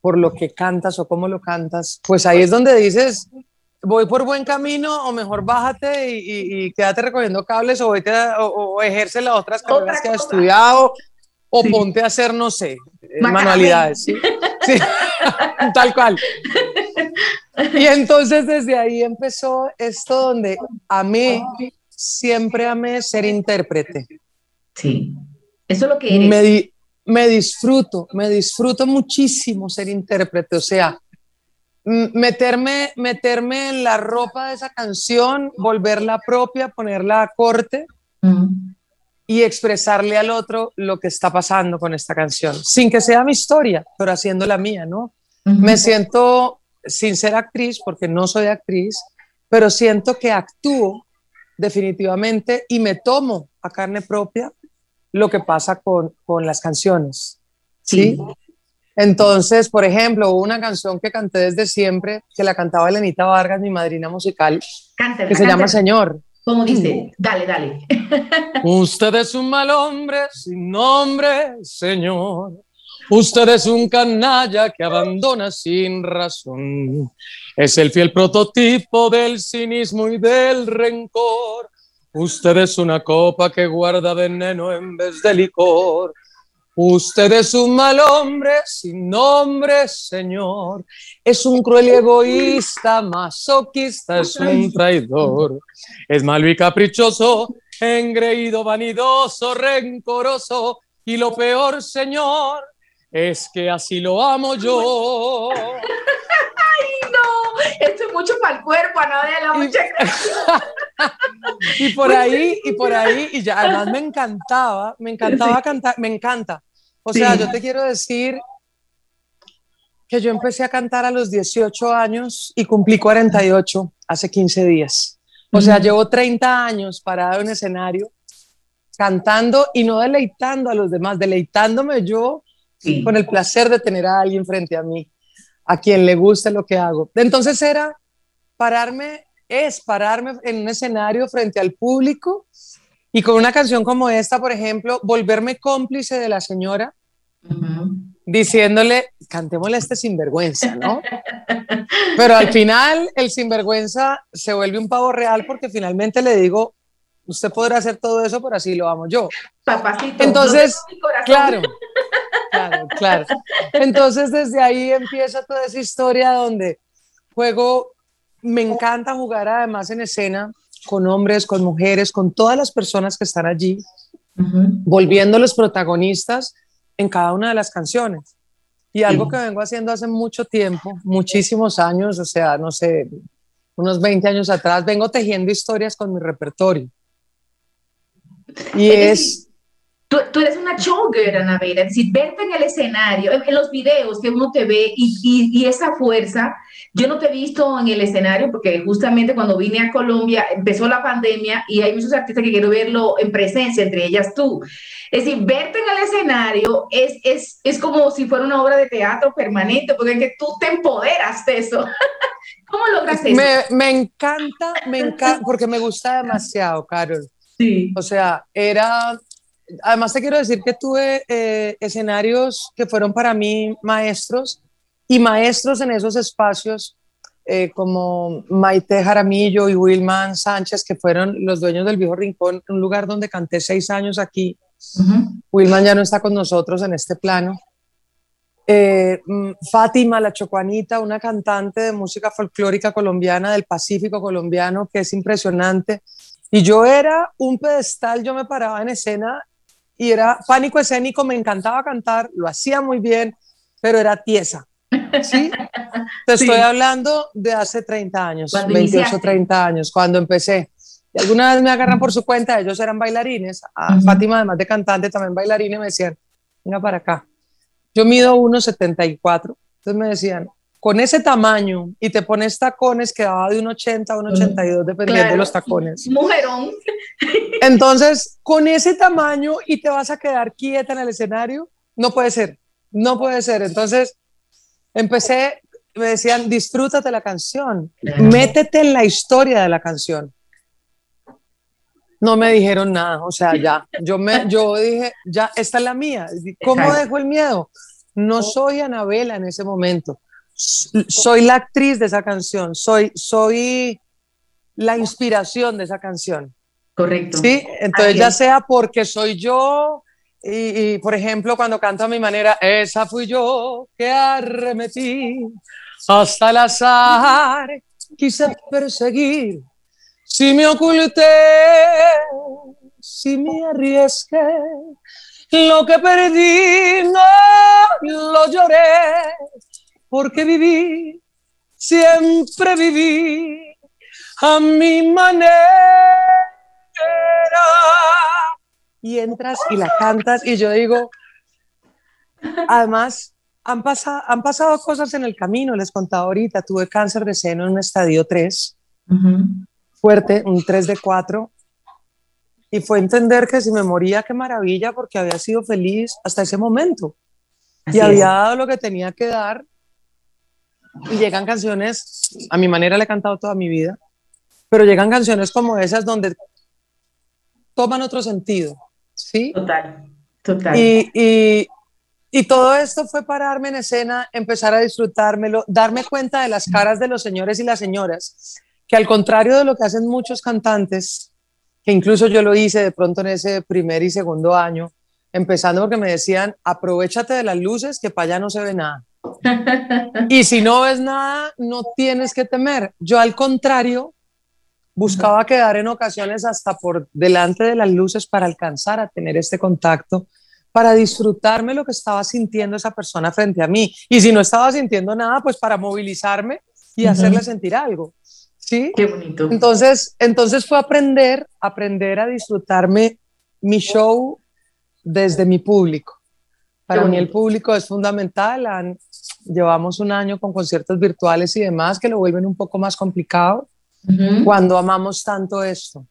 por lo que cantas o cómo lo cantas, pues ahí es donde dices, voy por buen camino o mejor bájate y, quédate recogiendo cables o, o, ejerce las otras carreras que has estudiado o ponte a hacer, no sé, eh, manualidades. ¿sí? sí. tal cual. Y entonces desde ahí empezó esto donde amé siempre amé ser intérprete. Sí, eso es lo que eres. Me, me disfruto, me disfruto muchísimo ser intérprete, o sea, meterme, meterme en la ropa de esa canción, volverla propia, ponerla a corte y expresarle al otro lo que está pasando con esta canción, sin que sea mi historia, pero haciendo la mía, ¿no? Me siento, sin ser actriz, porque no soy actriz, pero siento que actúo definitivamente, y me tomo a carne propia lo que pasa con, con las canciones. ¿sí? Entonces, por ejemplo, una canción que canté desde siempre, que la cantaba Elenita Vargas, mi madrina musical, que se llama Señor. ¿Cómo dice? Dale, dale. Usted es un mal hombre sin nombre, Señor. Usted es un canalla que abandona sin razón. Es el fiel prototipo del cinismo y del rencor. Usted es una copa que guarda veneno en vez de licor. Usted es un mal hombre sin nombre, Señor. Es un cruel egoísta, masoquista, es un traidor. Es malo y caprichoso, engreído, vanidoso, rencoroso. Y lo peor, Señor, es que así lo amo yo. Ay, no, mucho para el cuerpo, la mucha y por ahí, y por ahí, y ya, además me encantaba, me encantaba cantar, me encanta. O sea, yo te quiero decir que yo empecé a cantar a los 18 años y cumplí 48 hace 15 días. O sea, llevo 30 años parado en escenario cantando y no deleitando a los demás, deleitándome yo con el placer de tener a alguien frente a mí, a quien le guste lo que hago. Entonces era pararme, es pararme en un escenario frente al público y con una canción como esta, por ejemplo, volverme cómplice de la señora, diciéndole, cantémosle a este sinvergüenza, ¿no? Pero al final el sinvergüenza se vuelve un pavo real porque finalmente le digo, usted podrá hacer todo eso, pero así lo amo yo. Papacito. Entonces, claro, claro, claro. Entonces desde ahí empieza toda esa historia donde juego, me encanta jugar además en escena con hombres, con mujeres, con todas las personas que están allí, volviendo los protagonistas en cada una de las canciones. Y algo que vengo haciendo hace mucho tiempo, muchísimos años, o sea, no sé, unos 20 años atrás, vengo tejiendo historias con mi repertorio. Y es, Tú, tú, eres una showgirl, Ana Vera, es decir, verte en el escenario, en, los videos que uno te ve y, y, esa fuerza, yo no te he visto en el escenario porque justamente cuando vine a Colombia empezó la pandemia y hay muchos artistas que quiero verlo en presencia, entre ellas tú. Es decir, verte en el escenario es, es, es como si fuera una obra de teatro permanente, porque es que tú te empoderas de eso. ¿Cómo logras eso? Me, me encanta, me encanta, porque me gusta demasiado, Carol. Sí. O sea, era además te quiero decir que tuve eh, escenarios que fueron para mí maestros y maestros en esos espacios eh, como Maite Jaramillo y Wilman Sánchez, que fueron los dueños del Viejo Rincón, un lugar donde canté seis años aquí. Wilman ya no está con nosotros en este plano. Eh, mm, Fátima, la Chocuanita, una cantante de música folclórica colombiana del Pacífico colombiano, que es impresionante. Y yo era un pedestal, yo me paraba en escena y era pánico escénico, me encantaba cantar, lo hacía muy bien, pero era tiesa. ¿sí? Te estoy hablando de hace 30 años, 28, 30 años, cuando empecé. Y alguna vez me agarran por su cuenta, ellos eran bailarines, a Fátima además de cantante, también bailarina, y me decían, venga para acá. Yo mido 1,74, entonces me decían, con ese tamaño y te pones tacones que va de un 80 a un 82 dependiendo de los tacones. Mujerón. Entonces, con ese tamaño y te vas a quedar quieta en el escenario, no puede ser, no puede ser. Entonces, empecé, me decían, disfrútate la canción, métete en la historia de la canción. No me dijeron nada, o sea, ya, yo, me, yo dije, ya, esta es la mía. ¿Cómo dejo el miedo? No soy Anabela en ese momento soy la actriz de esa canción, soy, soy la inspiración de esa canción. Correcto. Sí, entonces ya sea porque soy yo, y, por ejemplo cuando canto a mi manera, esa fui yo que arremetí hasta el azar, quise perseguir, si me oculté, si me arriesgué, lo que perdí no lo lloré, porque viví, siempre viví a mi manera. Y entras y la cantas y yo digo, además, han, pasado, han pasado cosas en el camino, les contaba ahorita, tuve cáncer de seno en un estadio 3, fuerte, un 3 de 4, y fue entender que si me moría, qué maravilla, porque había sido feliz hasta ese momento. y había dado lo que tenía que dar. Y llegan canciones, a mi manera le he cantado toda mi vida, pero llegan canciones como esas donde toman otro sentido, ¿sí? Total, total. Y, y, y todo esto fue pararme en escena, empezar a disfrutármelo, darme cuenta de las caras de los señores y las señoras, que al contrario de lo que hacen muchos cantantes, que incluso yo lo hice de pronto en ese primer y segundo año, empezando porque me decían, aprovechate de las luces, que para allá no se ve nada. Y si no ves nada, no tienes que temer. Yo al contrario, buscaba quedar en ocasiones hasta por delante de las luces para alcanzar a tener este contacto, para disfrutarme lo que estaba sintiendo esa persona frente a mí. Y si no estaba sintiendo nada, pues para movilizarme y hacerle sentir algo. ¿Sí? Qué bonito. Entonces, entonces fue aprender, aprender a disfrutarme mi show desde mi público. Para mí el público es fundamental. Llevamos un año con conciertos virtuales y demás que lo vuelven un poco más complicado cuando amamos tanto esto.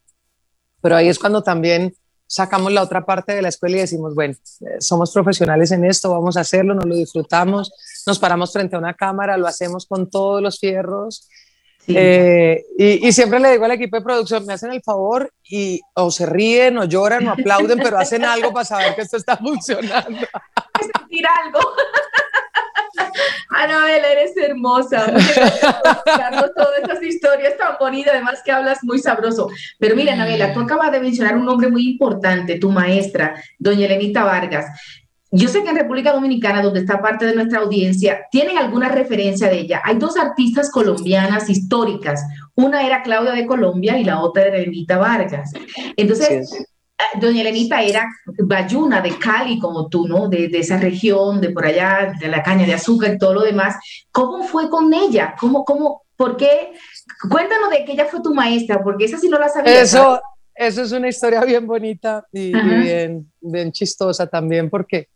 Pero ahí es cuando también sacamos la otra parte de la escuela y decimos, bueno, eh, somos profesionales en esto, vamos a hacerlo, nos lo disfrutamos, nos paramos frente a una cámara, lo hacemos con todos los fierros eh, y, siempre le digo al equipo de producción, me hacen el favor y o se ríen o lloran o aplauden, pero hacen algo para saber que esto está funcionando. Sentir algo. Anabel, eres hermosa. Muchas todas estas historias tan bonitas, además que hablas muy sabroso. Pero mira, Anabela, tú acabas de mencionar un nombre muy importante, tu maestra, doña Elenita Vargas. Yo sé que en República Dominicana, donde está parte de nuestra audiencia, tienen alguna referencia de ella. Hay dos artistas colombianas históricas. Una era Claudia de Colombia y la otra era Elenita Vargas. Entonces, doña Elenita era bayuna de Cali, como tú, ¿no? De, esa región, de por allá, de la caña de azúcar y todo lo demás. ¿Cómo fue con ella? ¿Cómo, cómo, por qué? Cuéntanos de que ella fue tu maestra, porque esa sí no la sabía. Eso, eso es una historia bien bonita y, bien, bien chistosa también, porque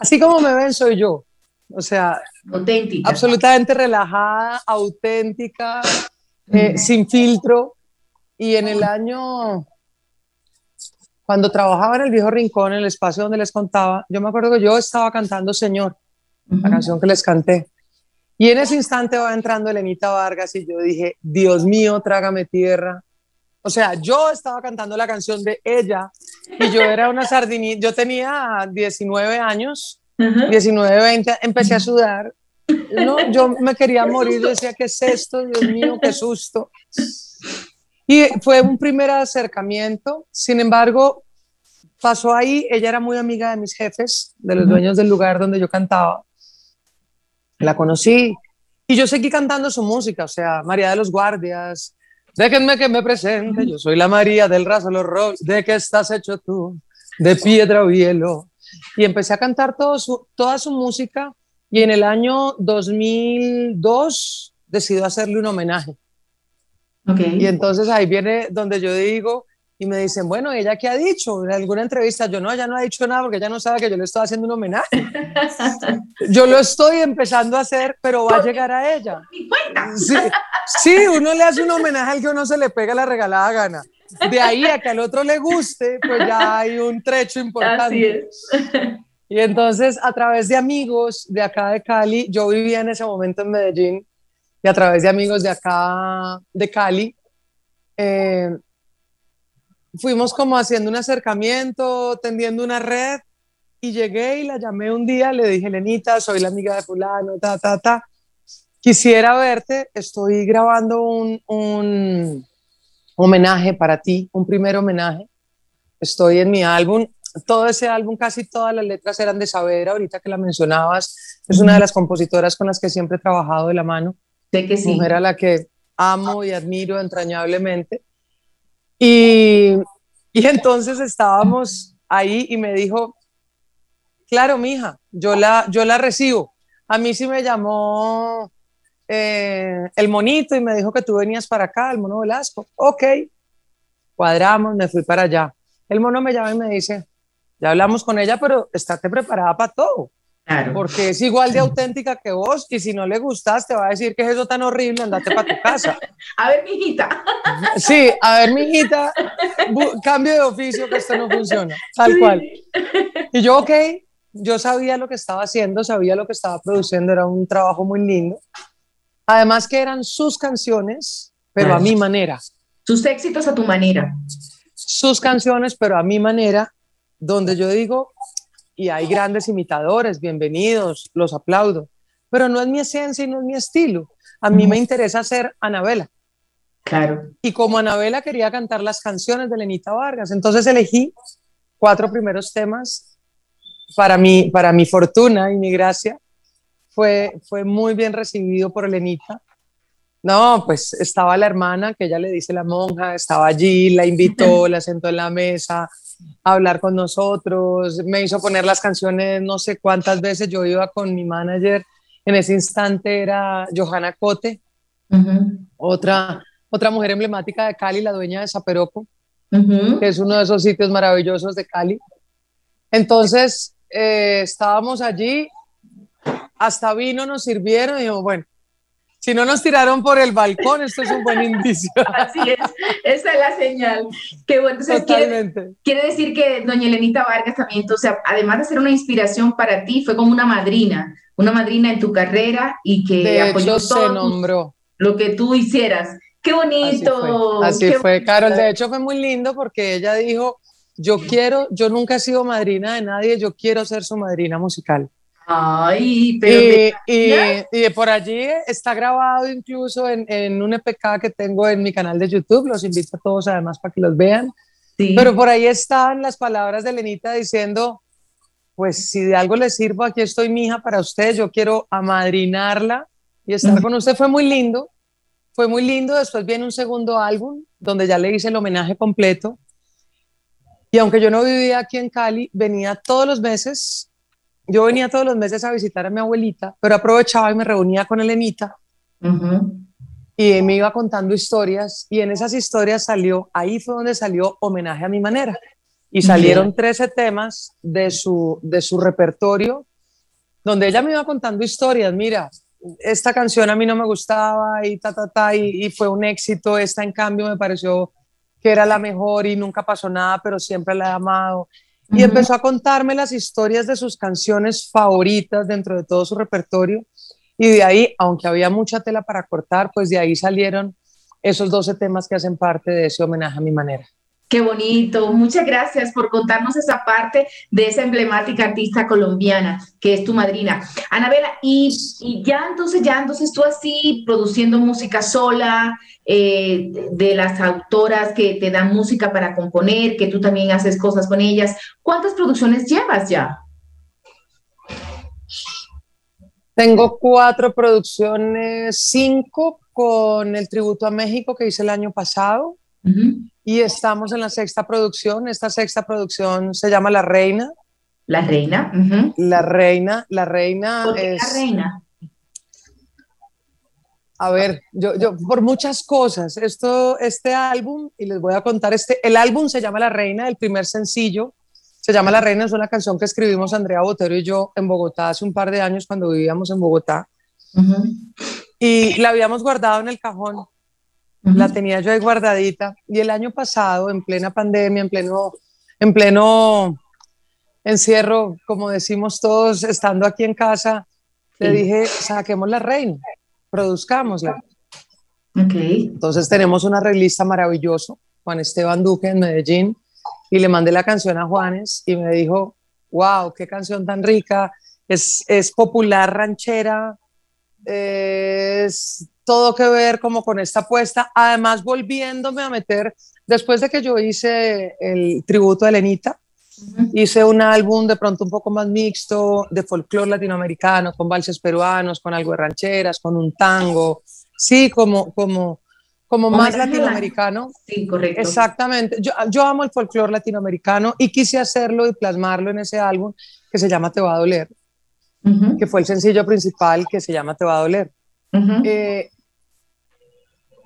Así como me ven, soy yo. O sea, auténtica. Absolutamente relajada, auténtica, eh, sin filtro. Y en el año, cuando trabajaba en el viejo rincón, en el espacio donde les contaba, yo me acuerdo que yo estaba cantando Señor, la canción que les canté. Y en ese instante va entrando Elenita Vargas y yo dije, Dios mío, trágame tierra. O sea, yo estaba cantando la canción de ella y yo era una sardinita, yo tenía 19 años, 19, 20, empecé a sudar. No, yo me quería morir, yo decía, ¿qué es esto? Dios mío, qué susto. Y fue un primer acercamiento, sin embargo, pasó ahí, ella era muy amiga de mis jefes, de los dueños del lugar donde yo cantaba. La conocí y yo seguí cantando su música, o sea, María de los Guardias, Déjenme que me presente, yo soy la María del raso los rojos. ¿De qué estás hecho tú? De piedra o hielo. Y empecé a cantar todo su, toda su música y en el año 2002 decido hacerle un homenaje. Okay. Y entonces ahí viene donde yo digo, y me dicen, bueno, ¿ella qué ha dicho? En alguna entrevista, yo no, ella no ha dicho nada porque ella no sabe que yo le estoy haciendo un homenaje. yo lo estoy empezando a hacer, pero va a llegar a ella. Sí, sí, uno le hace un homenaje al que uno se le pega la regalada gana. De ahí a que al otro le guste, pues ya hay un trecho importante. Y entonces, a través de amigos de acá de Cali, yo vivía en ese momento en Medellín, y a través de amigos de acá de Cali, eh, fuimos como haciendo un acercamiento, tendiendo una red y llegué y la llamé un día, le dije, Lenita, soy la amiga de fulano, ta, ta, ta. Quisiera verte, estoy grabando un, un homenaje para ti, un primer homenaje. Estoy en mi álbum, todo ese álbum, casi todas las letras eran de Saber, ahorita que la mencionabas, es una de las compositoras con las que siempre he trabajado de la mano. Sé que sí. Mujer a la que amo y admiro entrañablemente. Y, y entonces estábamos ahí y me dijo, claro, mija, yo la, yo la recibo. A mí sí me llamó eh, el monito y me dijo que tú venías para acá, el mono Velasco. Ok, cuadramos, me fui para allá. El mono me llama y me dice, ya hablamos con ella, pero estate preparada para todo. Porque es igual de auténtica que vos y si no le gustas te va a decir que es eso tan horrible, andate para tu casa. a ver, mijita. Sí, a ver, mijita, cambio de oficio que esto no funciona, tal cual. Y yo, ok, yo sabía lo que estaba haciendo, sabía lo que estaba produciendo, era un trabajo muy lindo. Además que eran sus canciones, pero a mi manera. Sus éxitos a tu manera. Sus canciones, pero a mi manera, donde yo digo, y hay grandes imitadores, bienvenidos, los aplaudo, pero no es mi esencia y no es mi estilo. A mí me interesa ser Anabela. Claro. Y como Anabela quería cantar las canciones de Lenita Vargas, entonces elegí cuatro primeros temas para mi, para mi fortuna y mi gracia. Fue, fue muy bien recibido por Lenita. No, pues estaba la hermana, que ella le dice la monja, estaba allí, la invitó, la sentó en la mesa a hablar con nosotros, me hizo poner las canciones no sé cuántas veces, yo iba con mi manager, en ese instante era Johanna Cote, otra, otra mujer emblemática de Cali, la dueña de Zaperoco, que es uno de esos sitios maravillosos de Cali. Entonces, eh, estábamos allí, hasta vino nos sirvieron y digo, bueno, si no nos tiraron por el balcón, esto es un buen indicio. Así es, esa es la señal. Qué bueno. Totalmente. Quiere, decir que doña Elenita Vargas también, o sea, además de ser una inspiración para ti, fue como una madrina, una madrina en tu carrera y que apoyó todo lo que tú hicieras. Qué bonito. Así fue, Carol. De hecho, fue muy lindo porque ella dijo, yo quiero, yo nunca he sido madrina de nadie, yo quiero ser su madrina musical. Ay, pero... Y, por allí está grabado incluso en, en, un EPK que tengo en mi canal de YouTube, los invito a todos además para que los vean. Sí. Pero por ahí están las palabras de Lenita diciendo, pues si de algo le sirvo, aquí estoy mi hija para usted, yo quiero amadrinarla y estar con usted. Fue muy lindo, fue muy lindo. Después viene un segundo álbum donde ya le hice el homenaje completo. Y aunque yo no vivía aquí en Cali, venía todos los meses yo venía todos los meses a visitar a mi abuelita, pero aprovechaba y me reunía con Elenita y me iba contando historias. Y en esas historias salió, ahí fue donde salió homenaje a mi manera. Y salieron 13 temas de su, de su repertorio donde ella me iba contando historias, mira, esta canción a mí no me gustaba y ta, ta, ta, y, y fue un éxito, esta en cambio me pareció que era la mejor y nunca pasó nada, pero siempre la he amado y empezó a contarme las historias de sus canciones favoritas dentro de todo su repertorio. Y de ahí, aunque había mucha tela para cortar, pues de ahí salieron esos 12 temas que hacen parte de ese homenaje a mi manera. Qué bonito. Muchas gracias por contarnos esa parte de esa emblemática artista colombiana que es tu madrina. Anabela, y, ya entonces, ya entonces tú así produciendo música sola, eh, de las autoras que te dan música para componer, que tú también haces cosas con ellas, ¿cuántas producciones llevas ya? Tengo cuatro producciones, cinco con el tributo a México que hice el año pasado. Y estamos en la sexta producción. Esta sexta producción se llama La Reina. La Reina. La Reina. La Reina es... La Reina? A ver, yo, yo, por muchas cosas, esto, este álbum, y les voy a contar, este, el álbum se llama La Reina, el primer sencillo, se llama La Reina, es una canción que escribimos Andrea Botero y yo en Bogotá hace un par de años cuando vivíamos en Bogotá. Y la habíamos guardado en el cajón la tenía yo ahí guardadita. Y el año pasado, en plena pandemia, en pleno, en pleno encierro, como decimos todos, estando aquí en casa, le dije, saquemos la reina, produzcámosla. Okay. Entonces tenemos una revista maravilloso, Juan Esteban Duque en Medellín, y le mandé la canción a Juanes y me dijo, wow, qué canción tan rica, es, es popular ranchera, es todo que ver como con esta apuesta, además volviéndome a meter, después de que yo hice el tributo a Lenita, hice un álbum de pronto un poco más mixto, de folclore latinoamericano, con valses peruanos, con algo de rancheras, con un tango, sí, como, como, como más latinoamericano. Sí, correcto. Exactamente. Yo, yo amo el folclore latinoamericano y quise hacerlo y plasmarlo en ese álbum que se llama Te va a doler, que fue el sencillo principal que se llama Te va a doler.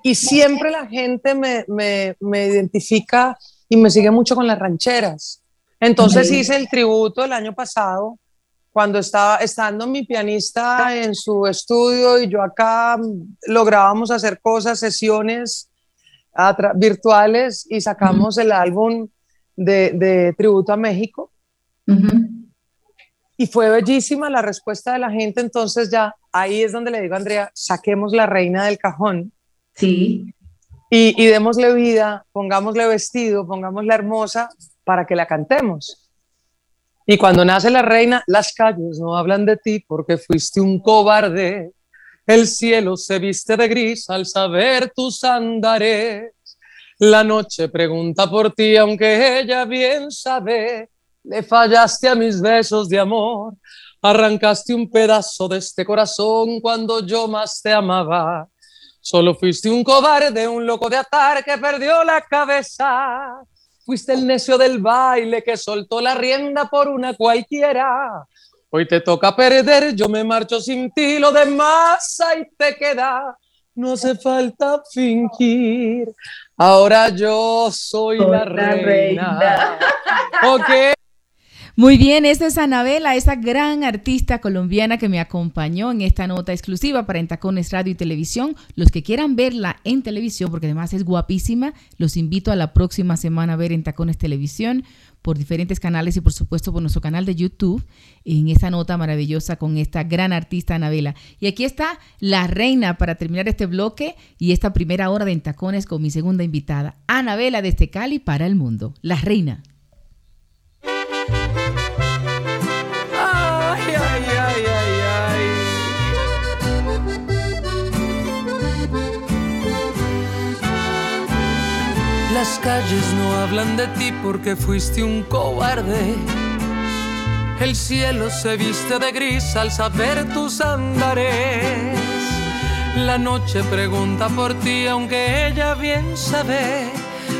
Y siempre la gente me, me, me, identifica y me sigue mucho con las rancheras. Entonces hice el tributo el año pasado, cuando estaba estando mi pianista en su estudio y yo acá lográbamos hacer cosas, sesiones virtuales y sacamos el álbum de, de, Tributo a México. y fue bellísima la respuesta de la gente, entonces ya ahí es donde le digo a Andrea, saquemos la reina del cajón. Sí. Y, y démosle vida, pongámosle vestido, pongámosle hermosa para que la cantemos. Y cuando nace la reina, las calles no hablan de ti porque fuiste un cobarde. El cielo se viste de gris al saber tus andares. La noche pregunta por ti, aunque ella bien sabe le fallaste a mis besos de amor, arrancaste un pedazo de este corazón cuando yo más te amaba. Solo fuiste un cobarde, un loco de atar que perdió la cabeza. Fuiste el necio del baile que soltó la rienda por una cualquiera. Hoy te toca perder, yo me marcho sin ti, lo demás ahí te queda. No hace falta fingir. Ahora yo soy la, reina. Ok. Muy bien, esta es Anabela, esa gran artista colombiana que me acompañó en esta nota exclusiva para Entacones Radio y Televisión. Los que quieran verla en televisión, porque además es guapísima, los invito a la próxima semana a ver Entacones Televisión por diferentes canales y por supuesto por nuestro canal de YouTube en esta nota maravillosa con esta gran artista Anabela. Y aquí está la reina para terminar este bloque y esta primera hora de Entacones con mi segunda invitada, Anabela desde Cali para el mundo, la reina. Las calles no hablan de ti porque fuiste un cobarde. El cielo se viste de gris al saber tus andares. La noche pregunta por ti, aunque ella bien sabe.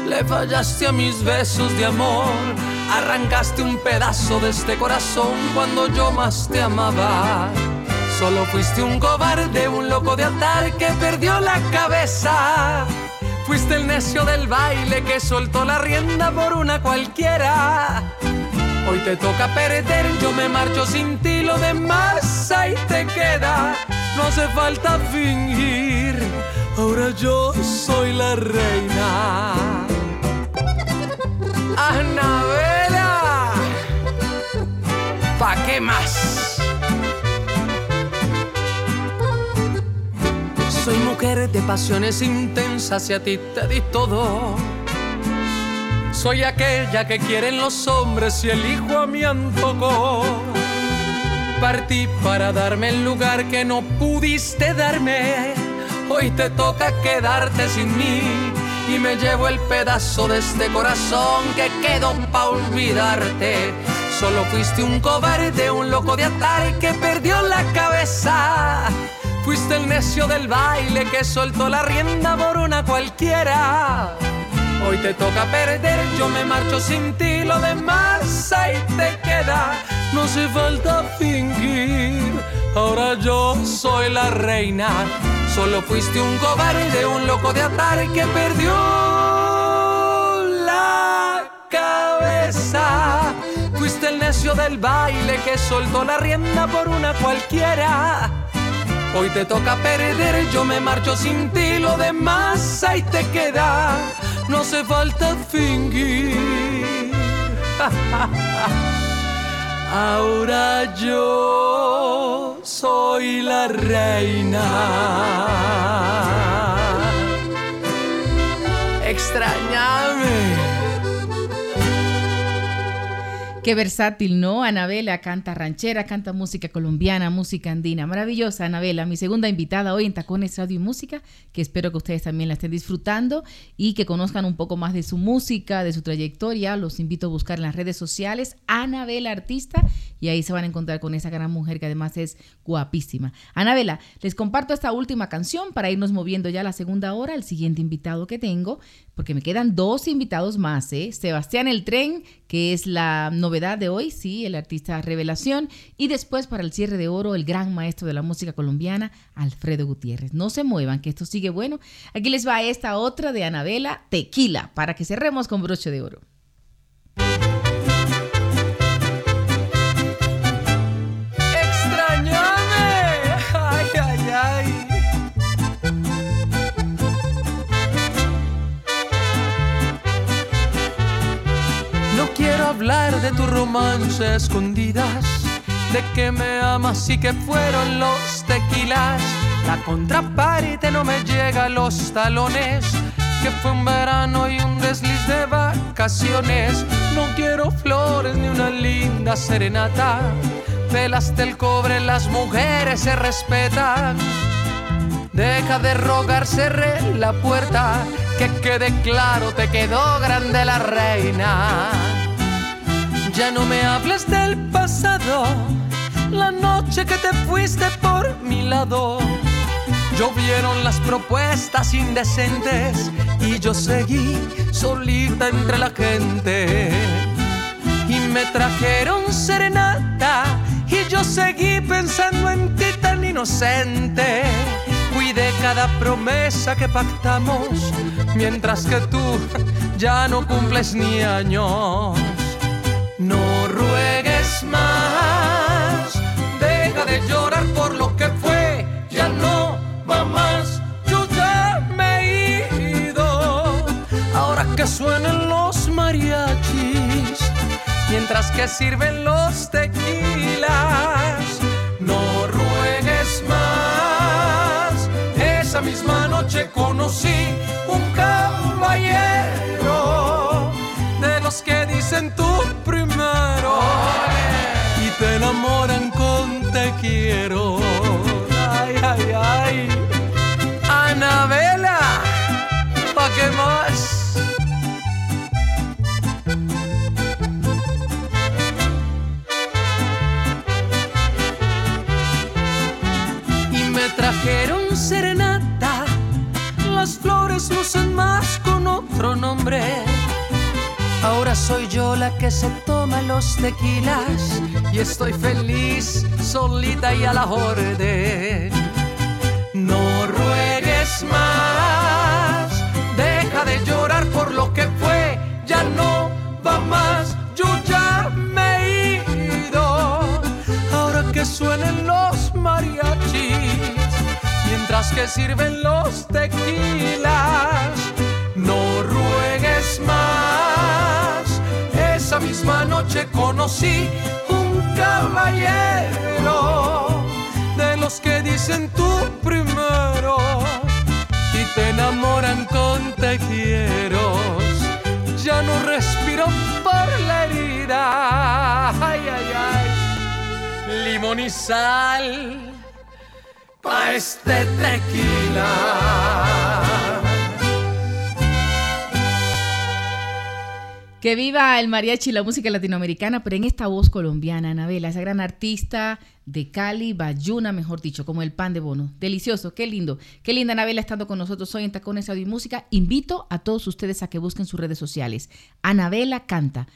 Le fallaste a mis besos de amor. Arrancaste un pedazo de este corazón cuando yo más te amaba. Solo fuiste un cobarde, un loco de atar que perdió la cabeza. Fuiste el necio del baile que soltó la rienda por una cualquiera. Hoy te toca perder, yo me marcho sin ti, lo demás ahí te queda. No hace falta fingir, ahora yo soy la reina. Anabela, ¿pa' qué más? Soy mujer de pasiones intensas y a ti te di todo. Soy aquella que quieren los hombres y elijo a mi antojo. Partí para darme el lugar que no pudiste darme. Hoy te toca quedarte sin mí y me llevo el pedazo de este corazón que quedó pa' olvidarte. Solo fuiste un cobarde, un loco de atar que perdió la cabeza. Fuiste el necio del baile que soltó la rienda por una cualquiera. Hoy te toca perder, yo me marcho sin ti, lo demás ahí te queda. No hace falta fingir, ahora yo soy la reina. Solo fuiste un cobarde, un loco de atar que perdió la cabeza. Fuiste el necio del baile que soltó la rienda por una cualquiera. Hoy te toca perder, yo me marcho sin ti, lo demás ahí te queda. No hace falta fingir. Ahora yo soy la reina. Extrañame Qué versátil, ¿no? Anabela canta ranchera, canta música colombiana, música andina. Maravillosa, Anabela, mi segunda invitada hoy en Tacones Radio y Música, que espero que ustedes también la estén disfrutando y que conozcan un poco más de su música, de su trayectoria. Los invito a buscar en las redes sociales Anabela Artista y ahí se van a encontrar con esa gran mujer que además es guapísima. Anabela, les comparto esta última canción para irnos moviendo ya a la segunda hora, el siguiente invitado que tengo, porque me quedan dos invitados más, ¿eh? Sebastián El Tren, que es la novedad de hoy, sí, el artista revelación, y después para el cierre de oro, el gran maestro de la música colombiana, Alfredo Gutiérrez. No se muevan, que esto sigue bueno. Aquí les va esta otra de Anabela, Tequila, para que cerremos con broche de oro. Romance escondidas. de que me amas y que fueron los tequilas. La contraparte no me llega a los talones, que fue un verano y un desliz de vacaciones. No quiero flores ni una linda serenata. Pelaste el cobre, las mujeres se respetan. Deja de rogar, cerré la puerta, que quede claro, te quedó grande la reina. Ya no me hables del pasado, la noche que te fuiste por mi lado. Llovieron las propuestas indecentes y yo seguí solita entre la gente. Y me trajeron serenata y yo seguí pensando en ti tan inocente. Cuidé cada promesa que pactamos mientras que tú ya no cumples ni años. No ruegues más, deja de llorar por lo que fue, ya no va más, yo ya me he ido. Ahora que suenan los mariachis, mientras que sirven los tequilas, no ruegues más. Esa misma noche conocí un caballero de los que dicen tú primero que se toma los tequilas y estoy feliz, solita y a la orden. No ruegues más, deja de llorar por lo que fue, ya no va más, yo ya me he ido. Ahora que suenen los mariachis, mientras que sirven los tequilas, misma noche conocí un caballero de los que dicen tú primero y te enamoran con te quiero. Ya no respiro por la herida. Ay, ay, ay. Limón y sal pa' este tequila. Que viva el mariachi y la música latinoamericana, pero en esta voz colombiana, Anabela, esa gran artista de Cali, Bayuna, mejor dicho, como el pan de bono. Delicioso, qué lindo. Qué linda Anabela estando con nosotros hoy en Tacones Audio y Música. Invito a todos ustedes a que busquen sus redes sociales. Anabela Canta.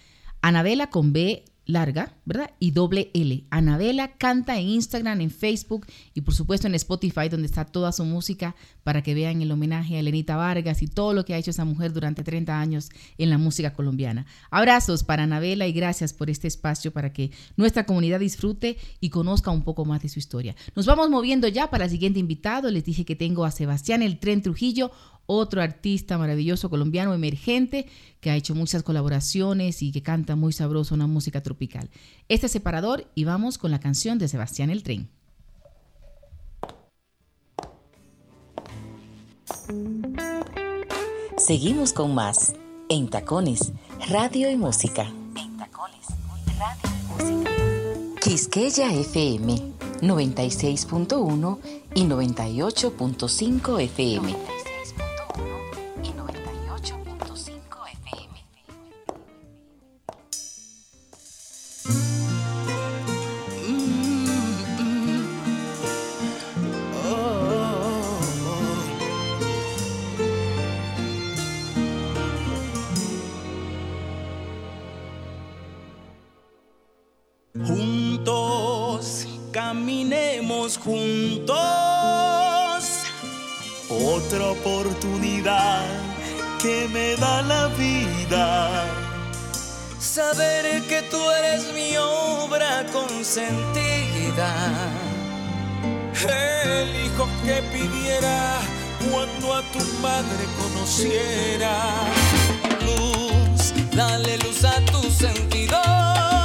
Anabela con B larga, ¿verdad? Y doble L. Anabela canta en Instagram, en Facebook y por supuesto en Spotify, donde está toda su música para que vean el homenaje a Elenita Vargas y todo lo que ha hecho esa mujer durante 30 años en la música colombiana. Abrazos para Anabela y gracias por este espacio para que nuestra comunidad disfrute y conozca un poco más de su historia. Nos vamos moviendo ya para el siguiente invitado. Les dije que tengo a Sebastián El Tren Trujillo, otro artista maravilloso colombiano emergente que ha hecho muchas colaboraciones y que canta muy sabroso una música tropical. Este es separador y vamos con la canción de Sebastián el Tren. Seguimos con más en Tacones, Radio y Música. En Tacones, Radio y Música. Quisqueya FM 96.1 y 98.5 FM. Que me da la vida. Saber que tú eres mi obra consentida. El hijo que pidiera cuando a tu madre conociera. Luz, dale luz a tus sentidos.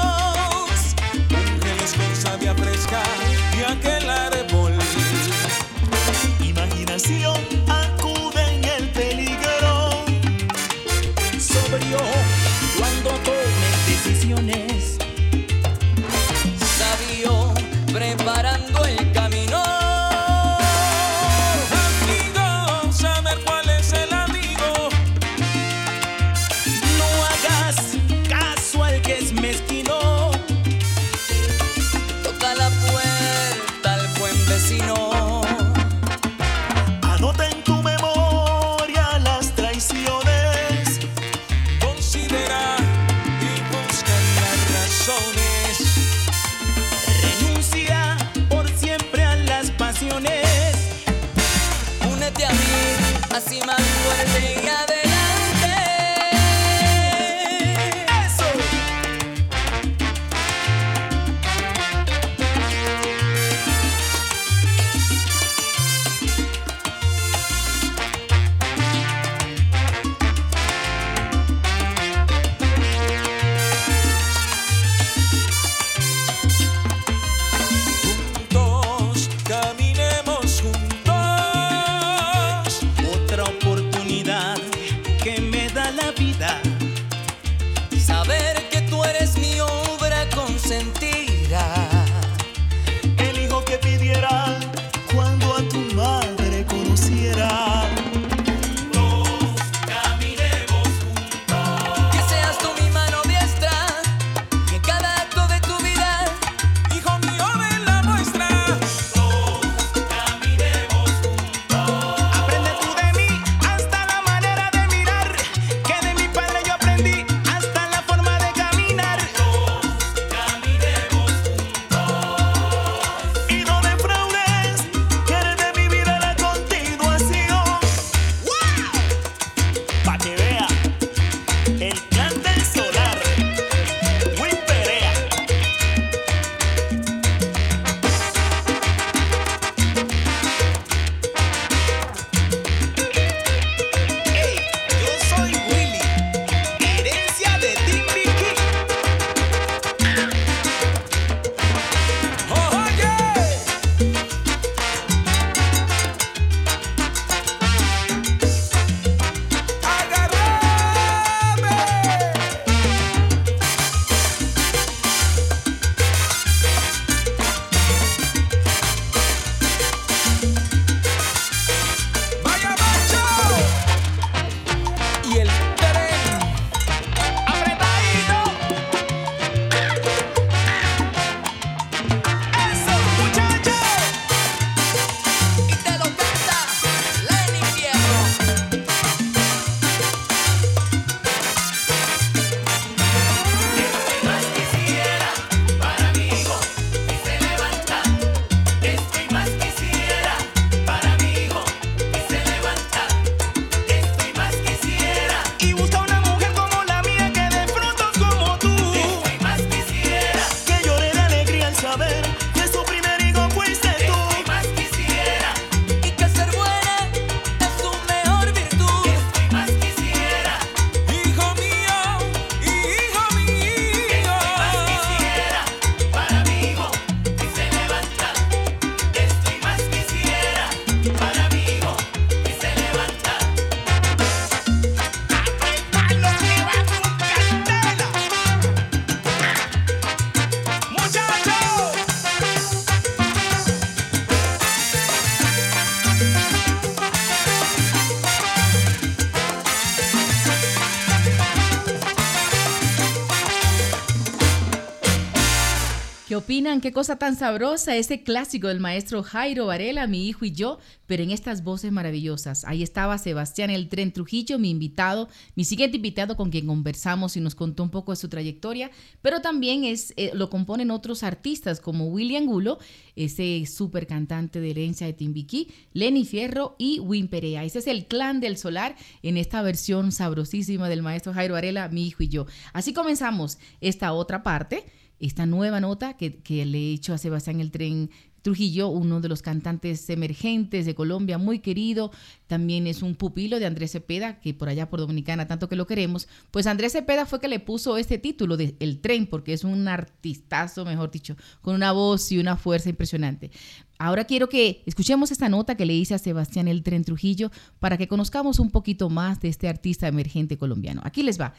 Opinan? Qué cosa tan sabrosa, ese clásico del maestro Jairo Varela, mi hijo y yo, pero en estas voces maravillosas. Ahí estaba Sebastián El Tren Trujillo, mi invitado, mi siguiente invitado con quien conversamos y nos contó un poco de su trayectoria, pero también es, eh, lo componen otros artistas como William Gulo, ese súper cantante de herencia de Timbiquí, Lenny Fierro y Win Perea. Ese es el clan del solar en esta versión sabrosísima del maestro Jairo Varela, mi hijo y yo. Así comenzamos esta otra parte esta nueva nota que, le he hecho a Sebastián el Tren Trujillo, uno de los cantantes emergentes de Colombia, muy querido, también es un pupilo de Andrés Cepeda, que por allá por Dominicana, tanto que lo queremos, pues Andrés Cepeda fue que le puso este título de El Tren, porque es un artistazo, mejor dicho, con una voz y una fuerza impresionante. Ahora quiero que escuchemos esta nota que le hice a Sebastián El Tren Trujillo para que conozcamos un poquito más de este artista emergente colombiano. Aquí les va.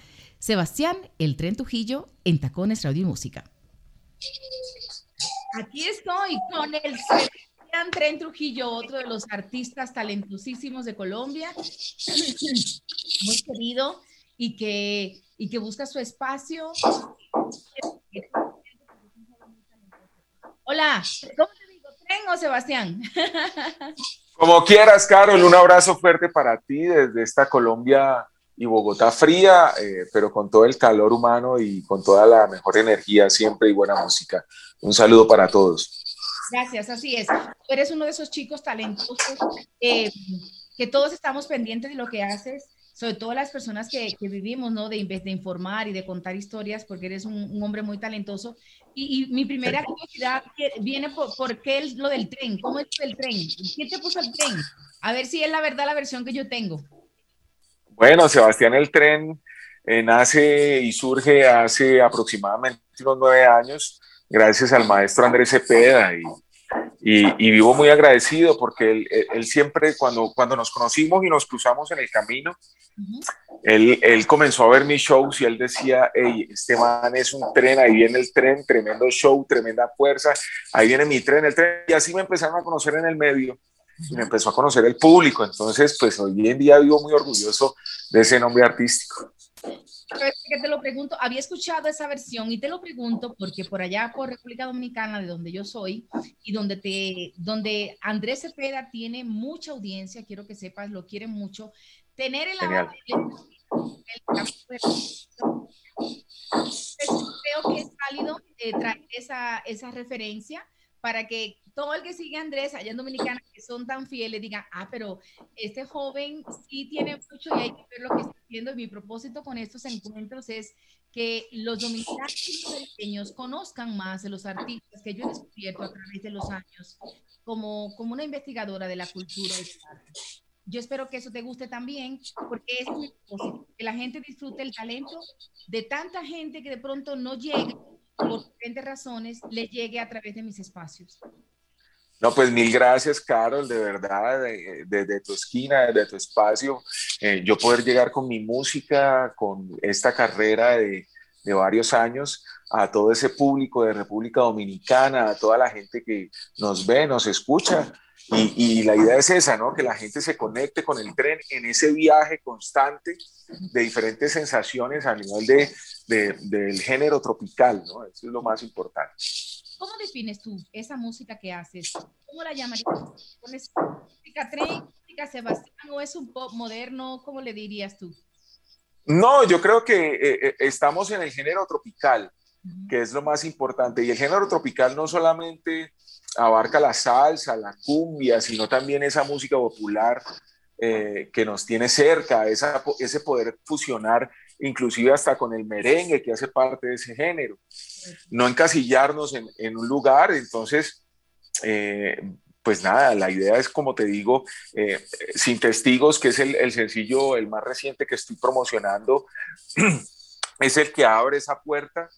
Sebastián El Tren Trujillo en Tacones Radio y Música. Aquí estoy con el Sebastián Tren Trujillo, otro de los artistas talentosísimos de Colombia, muy querido y que, y que busca su espacio. Hola, ¿cómo te digo? ¿Tren o Sebastián? Como quieras, Carol, un abrazo fuerte para ti desde esta Colombia y Bogotá fría, eh, pero con todo el calor humano y con toda la mejor energía siempre y buena música. Un saludo para todos. Gracias, así es. Tú eres uno de esos chicos talentosos eh, que todos estamos pendientes de lo que haces, sobre todo las personas que, que vivimos, ¿no? De, de informar y de contar historias, porque eres un, hombre muy talentoso. Y, mi primera curiosidad viene por, por, qué es lo del tren, ¿cómo es el tren? ¿Quién te puso el tren? A ver si es la verdad la versión que yo tengo. Bueno, Sebastián, el tren eh, nace y surge hace aproximadamente unos nueve años, gracias al maestro Andrés Cepeda y y, vivo muy agradecido porque él, siempre, cuando, cuando nos conocimos y nos cruzamos en el camino, él, él, comenzó a ver mis shows y él decía, hey, este man es un tren, ahí viene el tren, tremendo show, tremenda fuerza, ahí viene mi tren, el tren. Y así me empezaron a conocer en el medio y me empezó a conocer el público. Entonces, pues hoy en día vivo muy orgulloso de ese nombre artístico que te lo pregunto, había escuchado esa versión y te lo pregunto porque por allá por República Dominicana, de donde yo soy y donde te, donde Andrés Cepeda tiene mucha audiencia, quiero que sepas, lo quieren mucho. Tener el, el, creo que es válido eh, traer esa, esa referencia para que todo el que sigue Andrés allá en Dominicana, que son tan fieles, digan, ah, pero este joven sí tiene mucho y hay que ver lo que está haciendo. Y mi propósito con estos encuentros es que los dominicanos conozcan más de los artistas que yo he descubierto a través de los años como, como una investigadora de la cultura. Yo espero que eso te guste también, porque es mi propósito, que la gente disfrute el talento de tanta gente que de pronto no llega por diferentes razones, le llegue a través de mis espacios. No, pues mil gracias, Carol, de verdad, desde tu esquina, desde tu espacio, eh, yo poder llegar con mi música, con esta carrera de, de, varios años, a todo ese público de República Dominicana, a toda la gente que nos ve, nos escucha. Y, y, la idea es esa, ¿no? Que la gente se conecte con el tren en ese viaje constante de diferentes sensaciones a nivel de, de del género tropical, ¿no? Eso es lo más importante. ¿Cómo defines tú esa música que haces? ¿Cómo la llamarías? ¿Es música tren, música Sebastián o es un pop moderno? ¿Cómo le dirías tú? No, yo creo que eh, eh, estamos en el género tropical, que es lo más importante. Y el género tropical no solamente abarca la salsa, la cumbia, sino también esa música popular eh, que nos tiene cerca, esa, ese poder fusionar inclusive hasta con el merengue que hace parte de ese género. No encasillarnos en, en un lugar, entonces, eh, pues nada, la idea es, como te digo, eh, Sin Testigos, que es el, el sencillo, el más reciente que estoy promocionando, es el que abre esa puerta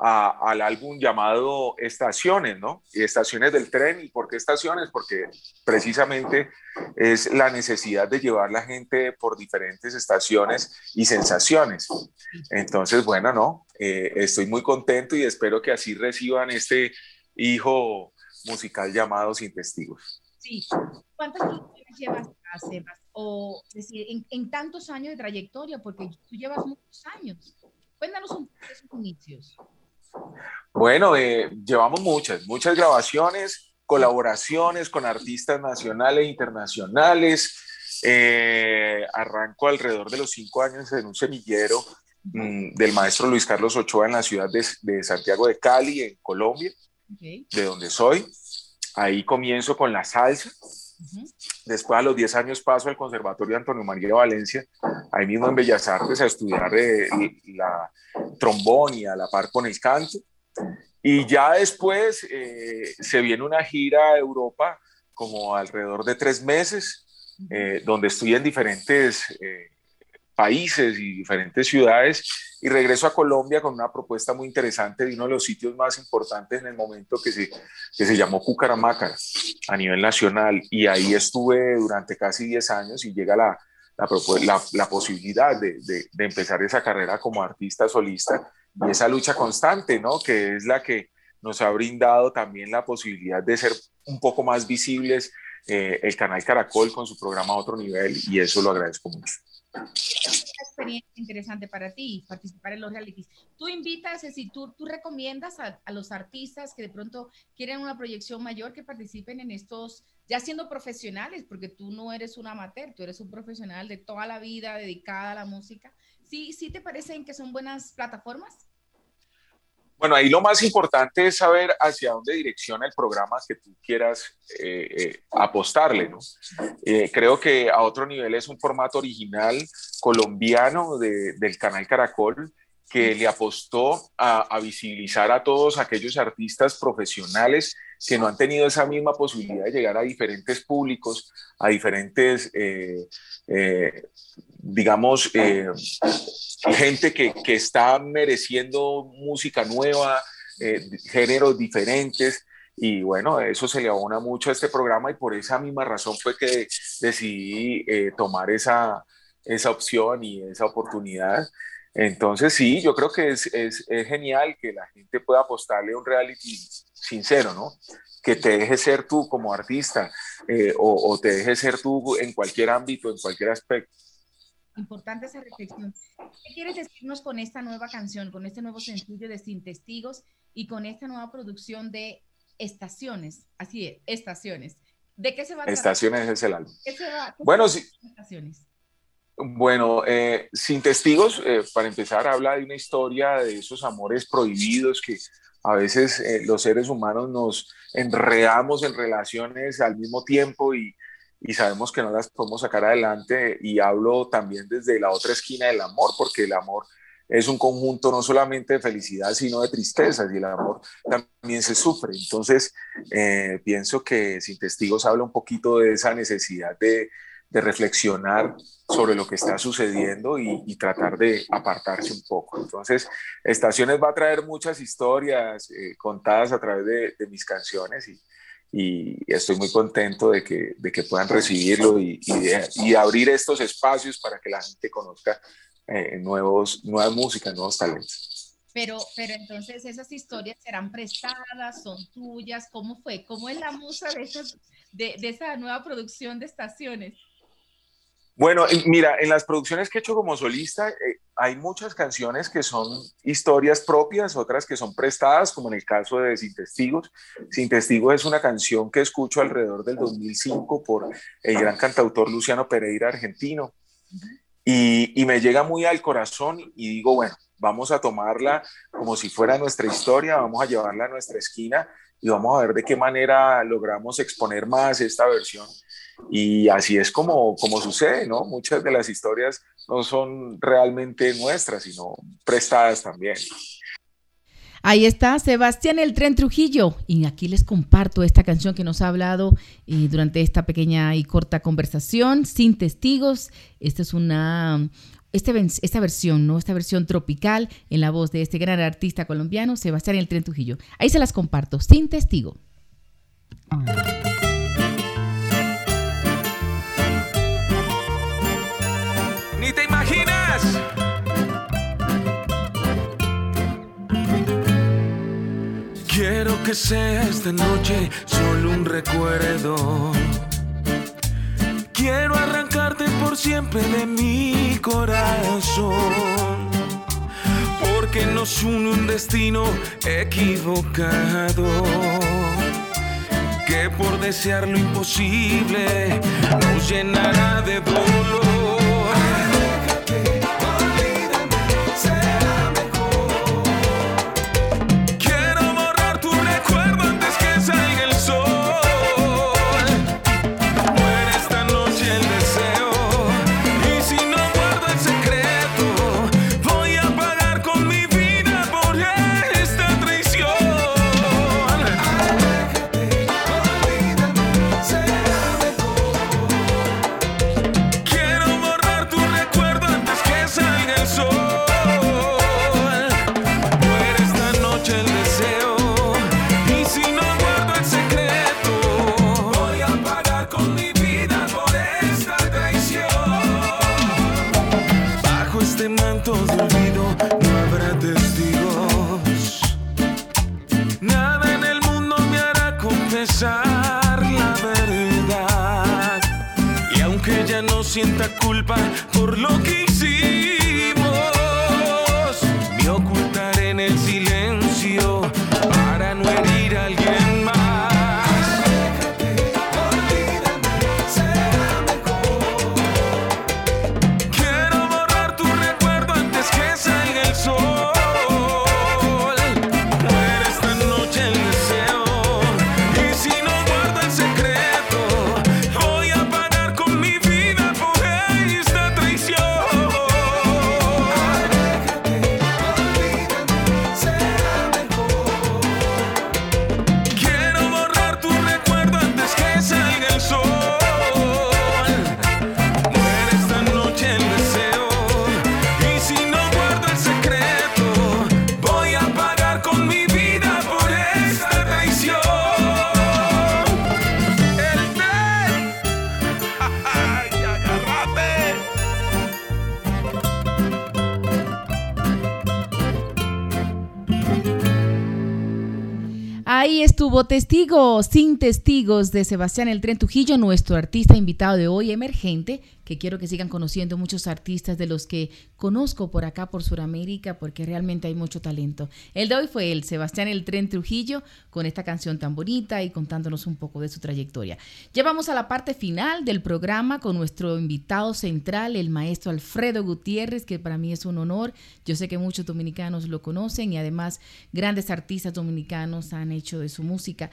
al álbum llamado Estaciones, ¿no? Y Estaciones del tren. ¿Y por qué estaciones? Porque precisamente es la necesidad de llevar la gente por diferentes estaciones y sensaciones. Entonces, bueno, no, eh, estoy muy contento y espero que así reciban este hijo musical llamado Sin Testigos. Sí. ¿Cuántas canciones llevas, Sebas? O decir, en, en tantos años de trayectoria, porque tú llevas muchos años. Cuéntanos un poco de sus inicios. Bueno, eh, llevamos muchas, muchas grabaciones, colaboraciones con artistas nacionales e internacionales. Eh, arranco alrededor de los cinco años en un semillero mm, del maestro Luis Carlos Ochoa en la ciudad de, Santiago de Cali, en Colombia, de donde soy. Ahí comienzo con la salsa. Después, a los 10 años, paso al Conservatorio Antonio María Valencia, ahí mismo en Bellas Artes, a estudiar eh, la trombón y a la par con el canto. Y ya después eh, se viene una gira a Europa, como alrededor de tres meses, eh, donde estoy en diferentes países y diferentes ciudades y regreso a Colombia con una propuesta muy interesante de uno de los sitios más importantes en el momento que se, que se llamó Cucaramaca a nivel nacional y ahí estuve durante casi 10 años y llega la, la, la, posibilidad de, de, de, empezar esa carrera como artista solista y esa lucha constante, ¿no? Que es la que nos ha brindado también la posibilidad de ser un poco más visibles eh, el canal Caracol con su programa a otro nivel y eso lo agradezco mucho experiencia interesante para ti participar en los realities. Tú invitas, es decir, tú, recomiendas a, a, los artistas que de pronto quieren una proyección mayor que participen en estos, ya siendo profesionales, porque tú no eres un amateur, tú eres un profesional de toda la vida dedicada a la música. ¿Sí, sí te parecen que son buenas plataformas? Bueno, ahí lo más importante es saber hacia dónde direcciona el programa que tú quieras eh, eh, apostarle, ¿no? Eh, creo que a otro nivel es un formato original colombiano del canal Caracol que le apostó a, visibilizar a todos aquellos artistas profesionales que no han tenido esa misma posibilidad de llegar a diferentes públicos, a diferentes, digamos, gente que, que está mereciendo música nueva, eh, géneros diferentes. Y bueno, eso se le abona mucho a este programa y por esa misma razón fue que decidí eh, tomar esa, esa opción y esa oportunidad. Entonces sí, yo creo que es, es, genial que la gente pueda apostarle a un reality sincero, ¿no? Que te deje ser tú como artista eh, o, o, te deje ser tú en cualquier ámbito, en cualquier aspecto. Importante esa reflexión. ¿Qué quieres decirnos con esta nueva canción, con este nuevo sencillo de Sin Testigos y con esta nueva producción de Estaciones? Así es, Estaciones. ¿De qué se va a Estaciones es el álbum. bueno, sí. Estaciones? Bueno, eh, Sin Testigos, eh, para empezar, habla de una historia de esos amores prohibidos que a veces eh, los seres humanos nos enredamos en relaciones al mismo tiempo y, y sabemos que no las podemos sacar adelante y hablo también desde la otra esquina del amor, porque el amor es un conjunto no solamente de felicidad, sino de tristezas y el amor también se sufre. Entonces, eh, pienso que Sin Testigos habla un poquito de esa necesidad de, reflexionar sobre lo que está sucediendo y, tratar de apartarse un poco. Entonces, Estaciones va a traer muchas historias eh, contadas a través de, mis canciones y estoy muy contento de que, de que puedan recibirlo y, y, abrir estos espacios para que la gente conozca eh, nuevos, nuevas músicas, nuevos talentos. Pero, pero entonces esas historias serán prestadas, son tuyas, ¿cómo fue? ¿Cómo es la musa de, esas, de, de esa nueva producción de estaciones? Bueno, mira, en las producciones que he hecho como solista eh, hay muchas canciones que son historias propias, otras que son prestadas, como en el caso de Sin Testigos. Sin Testigos es una canción que escucho alrededor del 2005 por el gran cantautor Luciano Pereira, argentino, y, y me llega muy al corazón y digo, bueno, vamos a tomarla como si fuera nuestra historia, vamos a llevarla a nuestra esquina y vamos a ver de qué manera logramos exponer más esta versión y así es como, como sucede, ¿no? Muchas de las historias no son realmente nuestras, sino prestadas también. Ahí está Sebastián el Tren Trujillo y aquí les comparto esta canción que nos ha hablado eh, durante esta pequeña y corta conversación, sin testigos. Esta es una, este, esta versión, ¿no? Esta versión tropical en la voz de este gran artista colombiano, Sebastián el Tren Trujillo. Ahí se las comparto, sin testigo. Quiero que sea esta noche solo un recuerdo. Quiero arrancarte por siempre de mi corazón. Porque nos une un destino equivocado. Que por desear lo imposible nos llenará de dolor. Sienta culpa por lo que Ahí estuvo Testigo, sin testigos de Sebastián El Tren Trujillo, nuestro artista invitado de hoy emergente, que quiero que sigan conociendo muchos artistas de los que conozco por acá, por Sudamérica, porque realmente hay mucho talento. El de hoy fue el Sebastián El Tren Trujillo, con esta canción tan bonita y contándonos un poco de su trayectoria. Ya vamos a la parte final del programa con nuestro invitado central, el maestro Alfredo Gutiérrez, que para mí es un honor. Yo sé que muchos dominicanos lo conocen y además grandes artistas dominicanos han hecho de su música.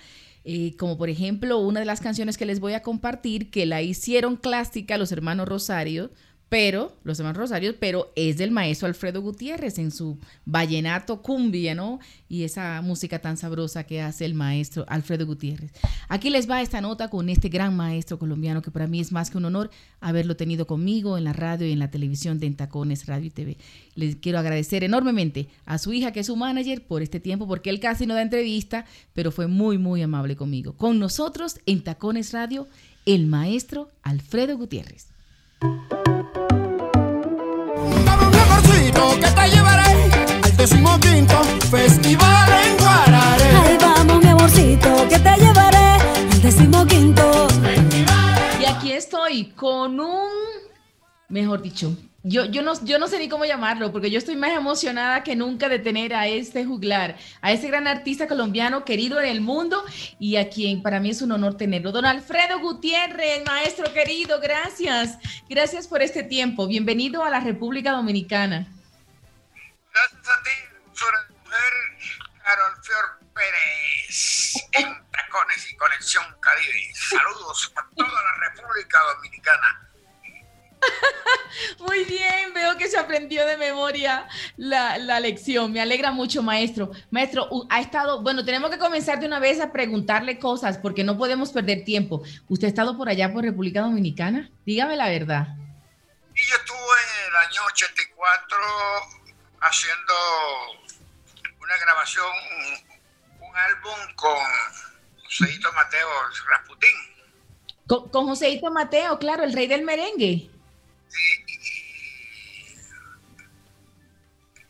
Eh, como por ejemplo una de las canciones que les voy a compartir, que la hicieron clásica los hermanos Rosario, pero, los hermanos Rosario, pero es del maestro Alfredo Gutiérrez en su vallenato cumbia, ¿no? Y esa música tan sabrosa que hace el maestro Alfredo Gutiérrez. Aquí les va esta nota con este gran maestro colombiano que para mí es más que un honor haberlo tenido conmigo en la radio y en la televisión de Entacones Radio y TV. Les quiero agradecer enormemente a su hija, que es su manager, por este tiempo, porque él casi no da entrevista, pero fue muy, muy amable conmigo. Con nosotros en Tacones Radio, el maestro Alfredo Gutiérrez. Que te llevaré al decimoquinto festival en Guararé. Ay, vamos, mi amorcito, que te llevaré al decimoquinto. Y aquí estoy con un, mejor dicho, yo, yo, no, yo no sé ni cómo llamarlo, porque yo estoy más emocionada que nunca de tener a este juglar, a este gran artista colombiano querido en el mundo y a quien para mí es un honor tenerlo. Don Alfredo Gutiérrez, maestro querido, gracias. Gracias por este tiempo. Bienvenido a la República Dominicana. Gracias a ti, mujer Carol Fior Pérez, en Tacones y Conexión Caribe. Saludos a toda la República Dominicana. Muy bien, veo que se aprendió de memoria la, la, lección. Me alegra mucho, maestro. Maestro, ha estado, bueno, tenemos que comenzar de una vez a preguntarle cosas porque no podemos perder tiempo. ¿Usted ha estado por allá por República Dominicana? Dígame la verdad. Y yo estuve en el año 84 haciendo una grabación, un, un álbum con Joseito Mateo Rasputín. Con, con Joseito Mateo, claro, el rey del merengue.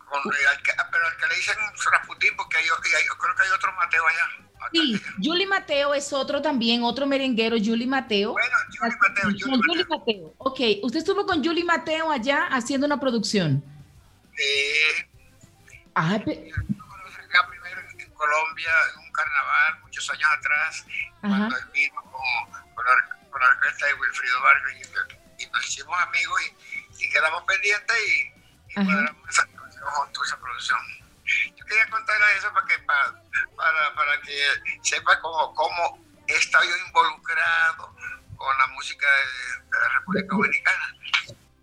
Con pero el que le dicen Rasputín, porque yo, creo que hay otro Mateo allá. Sí, Julie Mateo es otro también, otro merenguero, Julie Mateo. Bueno, Julie Mateo, Julie Mateo. Mateo. Ok, usted estuvo con Julie Mateo allá haciendo una producción. Sí. Ah, pero... acá primero en Colombia, en un carnaval, muchos años atrás, Ajá. cuando él vino con, con, la, con la orquesta de Wilfrido Vargas y, y, nos hicimos amigos y, y quedamos pendientes y, y cuadramos esa, juntos esa producción. Yo quería contarle eso para que, para, para, para que sepa cómo, cómo he estado yo involucrado con la música de, de la República Dominicana.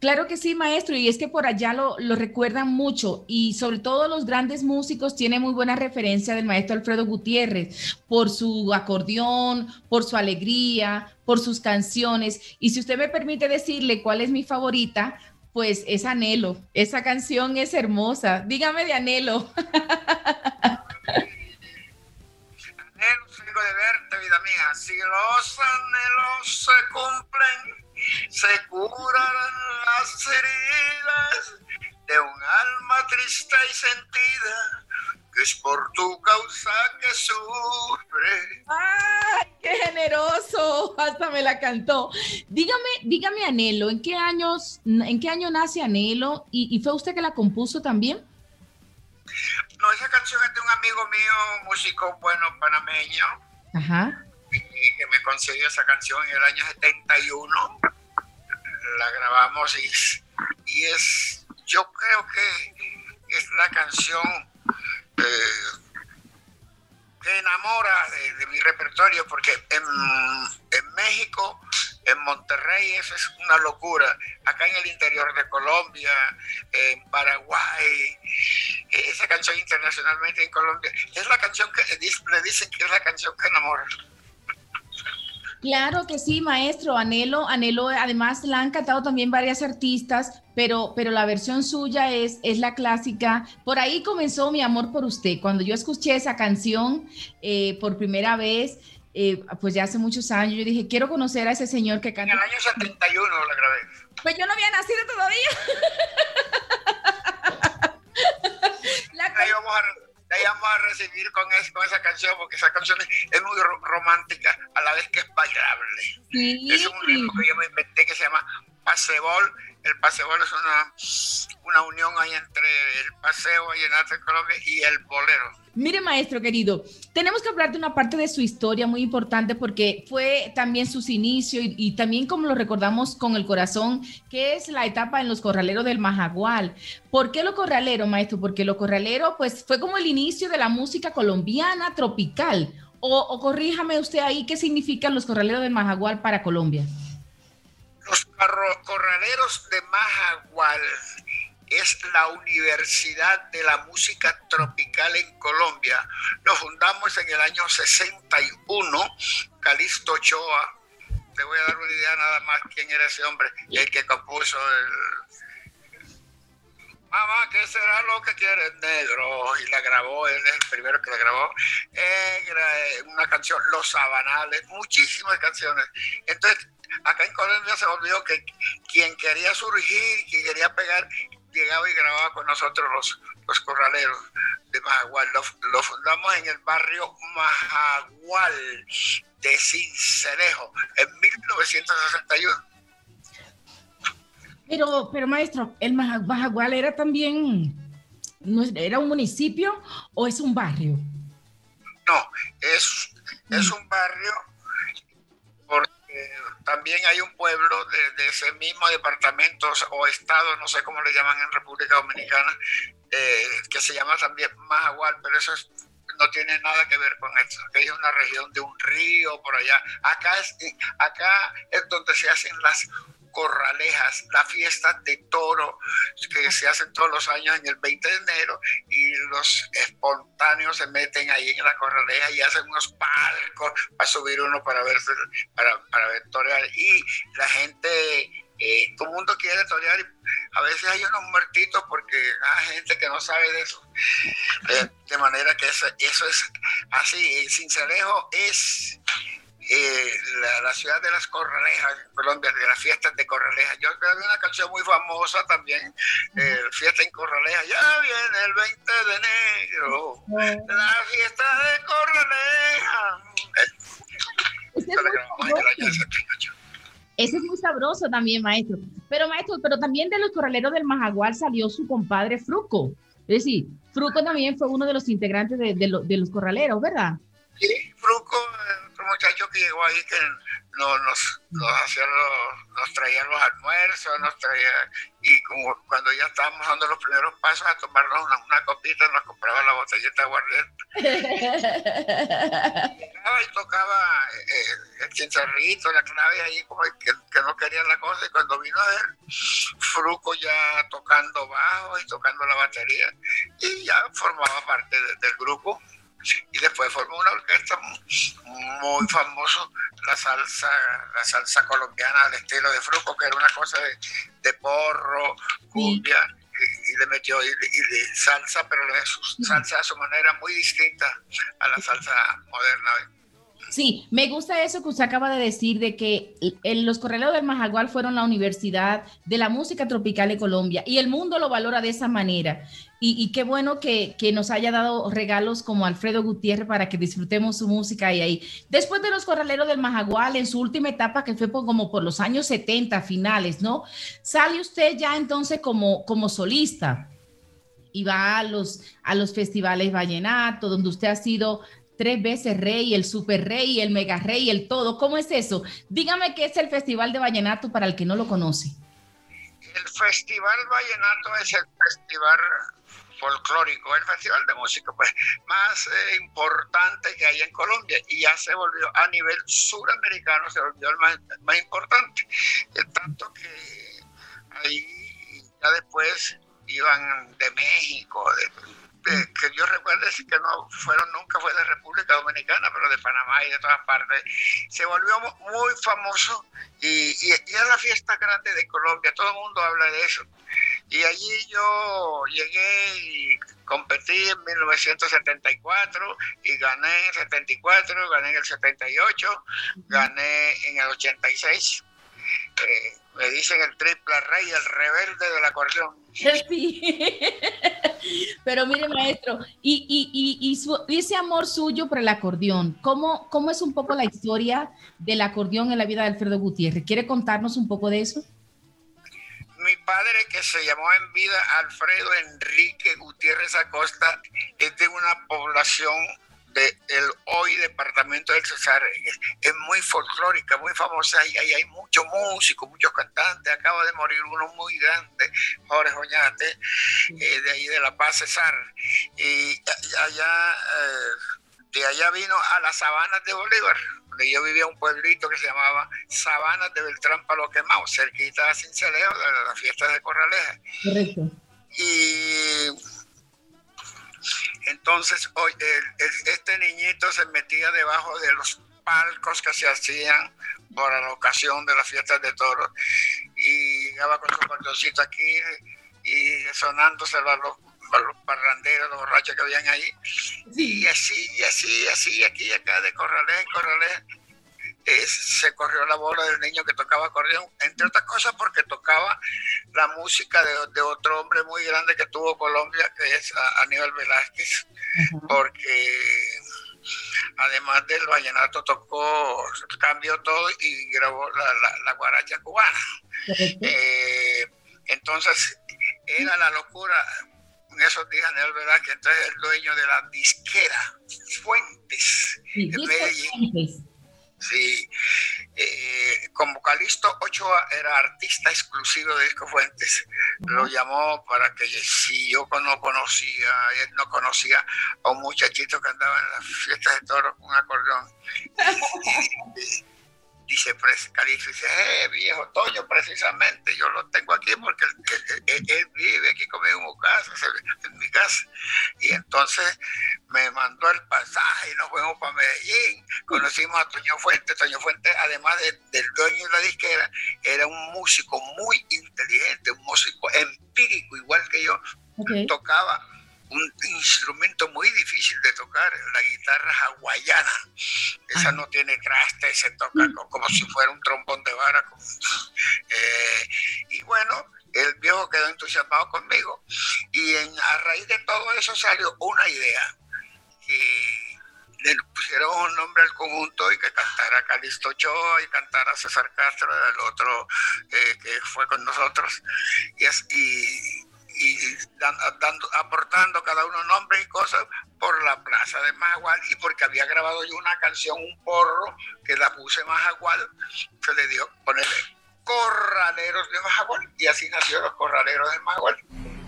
Claro que sí, maestro, y es que por allá lo, recuerdan mucho y sobre todo los grandes músicos tienen muy buena referencia del maestro Alfredo Gutiérrez por su acordeón, por su alegría, por sus canciones. Y si usted me permite decirle cuál es mi favorita, pues es Anhelo. Esa canción es hermosa. Dígame de Anhelo. Anhelo, sigo de verte, vida mía. Si los anhelos se cumplen se curarán las heridas de un alma triste y sentida, que es por tu causa que sufre. ¡Ay, qué generoso! Hasta me la cantó. Dígame, dígame, Anhelo, ¿en qué años, en qué año nace Anhelo? ¿Y, y fue usted que la compuso también? No, esa canción es de un amigo mío, músico bueno panameño. Ajá que me concedió esa canción en el año 71. La grabamos y, y es, yo creo que es la canción eh, que enamora de, de, mi repertorio, porque en, en México, en Monterrey, eso es una locura. Acá en el interior de Colombia, en Paraguay, esa canción internacionalmente en Colombia, es la canción que le dicen que es la canción que enamora. Claro que sí, maestro. Anhelo, Anhelo, además la han cantado también varias artistas, pero, pero la versión suya es, es la clásica. Por ahí comenzó mi amor por usted. Cuando yo escuché esa canción eh, por primera vez, eh, pues ya hace muchos años, yo dije, quiero conocer a ese señor que canta. En el año 71 la grabé. Pues yo no había nacido todavía. la ahí, vamos a, ahí vamos a recibir con, con esa canción, porque esa canción es, muy romántica, a la vez que es bailable. Sí. Es un ritmo que yo me inventé que se llama Pasebol el pasebol es una, una unión ahí entre el paseo vallenato en Colombia y el bolero. Mire, maestro querido, tenemos que hablar de una parte de su historia muy importante porque fue también sus inicios y, también como lo recordamos con el corazón, que es la etapa en los corraleros del Majagual. ¿Por qué lo corralero, maestro? Porque lo corralero pues fue como el inicio de la música colombiana tropical. O, o corríjame usted ahí, ¿qué significan los corraleros del Majagual para Colombia? Los corraleros de Majagual es la Universidad de la Música Tropical en Colombia. Lo fundamos en el año 61, Calixto Ochoa. Te voy a dar una idea nada más quién era ese hombre, el que compuso el... Mamá, ¿qué será lo que quiere negro? Y la grabó, él es el primero que la grabó. Eh, una canción, Los Sabanales, muchísimas canciones. Entonces, acá en Colombia se olvidó que quien quería surgir, quien quería pegar, llegaba y grababa con nosotros los, los corraleros de Majagual. Lo, fundamos en el barrio Majagual de Cincelejo en 1961. Pero, pero maestro, ¿el Majagual era también, era un municipio o es un barrio? No, es, es un barrio también hay un pueblo de, ese mismo departamento o estado, no sé cómo le llaman en República Dominicana, eh, que se llama también Mahahual, pero eso no tiene nada que ver con esto. Es una región de un río por allá. Acá es, acá es donde se hacen las corralejas, la fiesta de toro que se hacen todos los años en el 20 de enero y los espontáneos se meten ahí en la corraleja y hacen unos palcos para subir uno para ver, para, para ver torear y la gente eh, todo el mundo quiere torear y a veces hay unos muertitos porque hay gente que no sabe de eso. Eh, de manera que eso, eso es así. Cincelejo es eh, la, ciudad de las Corralejas, perdón, de, las fiestas de Corralejas. Yo creo que una canción muy famosa también, eh, Fiesta en Corralejas. Ya viene el 20 de enero, la fiesta de Corralejas. Ese es muy sabroso también, maestro. Pero, maestro, pero también de los corraleros del Majagual salió su compadre Fruco. Es decir, Fruco también fue uno de los integrantes de, de los corraleros, ¿verdad? Sí, Fruco muchacho que llegó ahí que nos, nos, nos, hacía los, nos traía los almuerzos, nos traía, y como cuando ya estábamos dando los primeros pasos a tomarnos una, una copita, nos compraba la botellita de aguardiente. llegaba y tocaba eh, el chinchorrito, la clave ahí, como que, que, no quería la cosa, y cuando vino a ver, Fruco ya tocando bajo y tocando la batería, y ya formaba parte del grupo y después formó una orquesta muy famosa, la salsa, la salsa colombiana al estilo de Fruco, que era una cosa de, de porro, cumbia, y, le metió y, de salsa, pero salsa a su manera muy distinta a la salsa moderna. Sí, me gusta eso que usted acaba de decir de que los corraleros del Majagual fueron la universidad de la música tropical en Colombia y el mundo lo valora de esa manera. Y, qué bueno que, nos haya dado regalos como Alfredo Gutiérrez para que disfrutemos su música y ahí. Después de los corraleros del Majagual, en su última etapa, que fue como por los años 70 finales, ¿no? Sale usted ya entonces como, como solista y va a los, a los festivales vallenato, donde usted ha sido tres veces rey, el super rey, el mega rey, el todo. ¿Cómo es eso? Dígame qué es el Festival de Vallenato para el que no lo conoce. El Festival Vallenato es el festival folclórico, el festival de música pues, más eh, importante que hay en Colombia y ya se volvió a nivel suramericano, se volvió el más, más importante. tanto que ahí ya después iban de México, de que yo recuerde que no fueron nunca fue de República Dominicana, pero de Panamá y de todas partes. Se volvió muy famoso y, y, es la fiesta grande de Colombia, todo el mundo habla de eso. Y allí yo llegué y competí en 1974 y gané en 74, gané en el 78, gané en el 86. Eh, me dicen el triple rey, el rebelde del acordeón. Sí. Pero mire, maestro, y, y, y, y, ese amor suyo por el acordeón, ¿cómo, ¿cómo es un poco la historia del acordeón en la vida de Alfredo Gutiérrez? ¿Quiere contarnos un poco de eso? Mi padre, que se llamó en vida Alfredo Enrique Gutiérrez Acosta, es de una población del hoy departamento del Cesar es, muy folclórica, muy famosa y ahí hay muchos músicos, muchos cantantes. Acaba de morir uno muy grande, Jorge Oñate, eh, de ahí de La Paz Cesar. Y allá, eh, de allá vino a las sabanas de Bolívar, donde yo vivía un pueblito que se llamaba Sabanas de Beltrán Palo Quemado, cerquita de Cincelejo, de la fiesta de Corraleja. Correcto. Y entonces, hoy, este niñito se metía debajo de los palcos que se hacían por la ocasión de las fiestas de toros y llegaba con su cordoncito aquí y sonándose a los, los parranderos, los borrachos que habían ahí. Y así, y así, y así, aquí, acá, de corralé, corralé se corrió la bola del niño que tocaba acordeón, entre otras cosas porque tocaba la música de, otro hombre muy grande que tuvo Colombia, que es Aníbal Velázquez, porque además del vallenato tocó, cambió todo y grabó la, la, guaracha cubana. Eh, entonces era la locura en esos días Aníbal Velázquez, entonces el dueño de la disquera Fuentes en Medellín. Sí, eh, como Ochoa era artista exclusivo de Disco Fuentes, lo llamó para que si yo no conocía, él no conocía a un muchachito que andaba en las fiestas de toros con un acordeón. dice Calisto, dice, eh, viejo Toño, precisamente, yo lo tengo aquí porque él, vive aquí conmigo en mi casa, en mi casa. Y entonces me mandó el pasaje y nos fuimos para Medellín, conocimos a Toño Fuente, Toño Fuente, además del dueño de la disquera, era un músico muy inteligente, un músico empírico, igual que yo, tocaba un instrumento muy difícil de tocar, la guitarra hawaiana. Esa no tiene traste, se toca mm. como, si fuera un trombón de vara. Eh, y bueno, el viejo quedó entusiasmado conmigo. Y a raíz de todo eso salió una idea. Y le pusieron un nombre al conjunto y que cantara Calisto Ochoa y cantara César Castro, el otro eh, que fue con nosotros. Y, y y dando, aportando cada uno nombres y cosas por la plaza de Majagual y porque había grabado yo una canción, un porro, que la puse Majagual, se le dio ponerle Corraleros de Majagual y así nació los Corraleros de Majagual.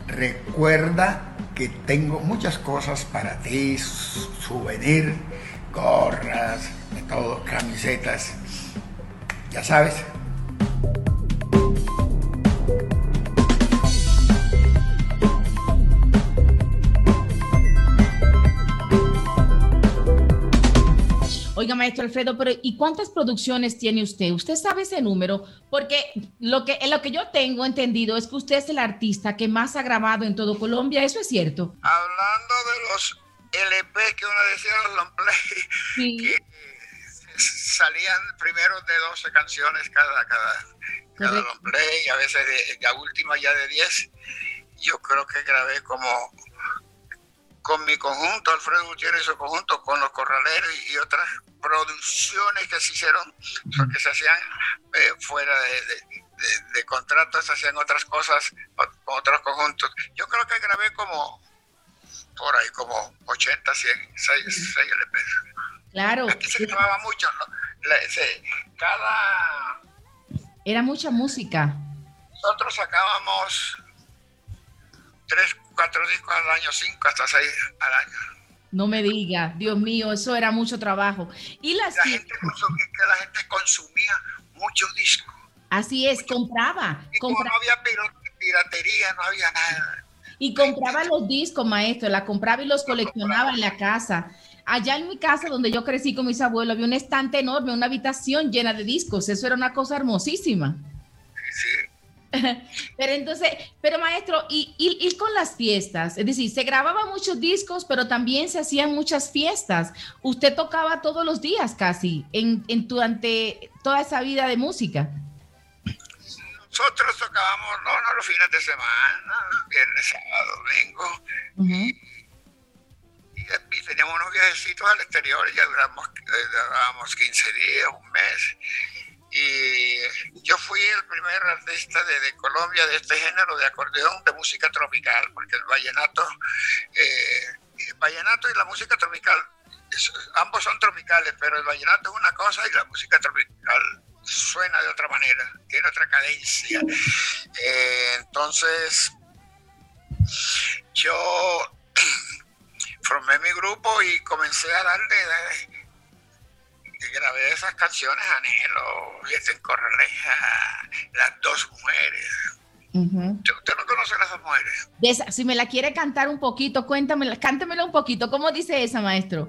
Recuerda que tengo muchas cosas para ti, souvenir, gorras, de todo, camisetas, ya sabes, Oiga, maestro Alfredo, pero ¿y cuántas producciones tiene usted? ¿Usted sabe ese número? Porque lo que, lo que yo tengo entendido es que usted es el artista que más ha grabado en todo Colombia, ¿eso es cierto? Hablando de los LP que uno decía, los long play, que salían primero de 12 canciones cada, cada, cada long play, a veces de, la última ya de 10. Yo creo que grabé como con mi conjunto, Alfredo Gutiérrez y su conjunto, con los corraleros y, otras producciones que se hicieron, que se hacían eh, fuera de, de, contratos, se hacían otras cosas con otros conjuntos. Yo creo que grabé como, por ahí, como 80, 100, 6, 6 LP. Claro. Aquí se grababa mucho, ¿no? cada... Era mucha música. Nosotros sacábamos tres, cuatro discos al año, cinco hasta seis al año. No me diga, Dios mío, eso era mucho trabajo. Y la gente consumía, que la gente consumía muchos discos. Así es, compraba. no había piratería, no había nada. Y compraba los discos, maestro, la compraba y los coleccionaba en la casa. Allá en mi casa, donde yo crecí con mis abuelos, había un estante enorme, una habitación llena de discos. Eso era una cosa hermosísima. Sí, Pero entonces, pero maestro, y, y, con las fiestas, es decir, se grababan muchos discos, pero también se hacían muchas fiestas. Usted tocaba todos los días casi en, en durante toda esa vida de música. Nosotros tocábamos, no, no los fines de semana, viernes, sábado, domingo. y, teníamos unos viajecitos al exterior, ya duramos, eh, durábamos 15 días, un mes y yo fui el primer artista de, Colombia de este género de acordeón de música tropical, porque el vallenato, eh, el vallenato y la música tropical, ambos son tropicales, pero el vallenato es una cosa y la música tropical suena de otra manera, tiene otra cadencia. Eh, entonces, yo formé mi grupo y comencé a darle grabé esas canciones, Anhelo, en Corraleja, Las dos mujeres. ¿Usted no conoce a dos mujeres? si me la quiere cantar un poquito, cuéntamela, cántemela un poquito. ¿Cómo dice esa, maestro?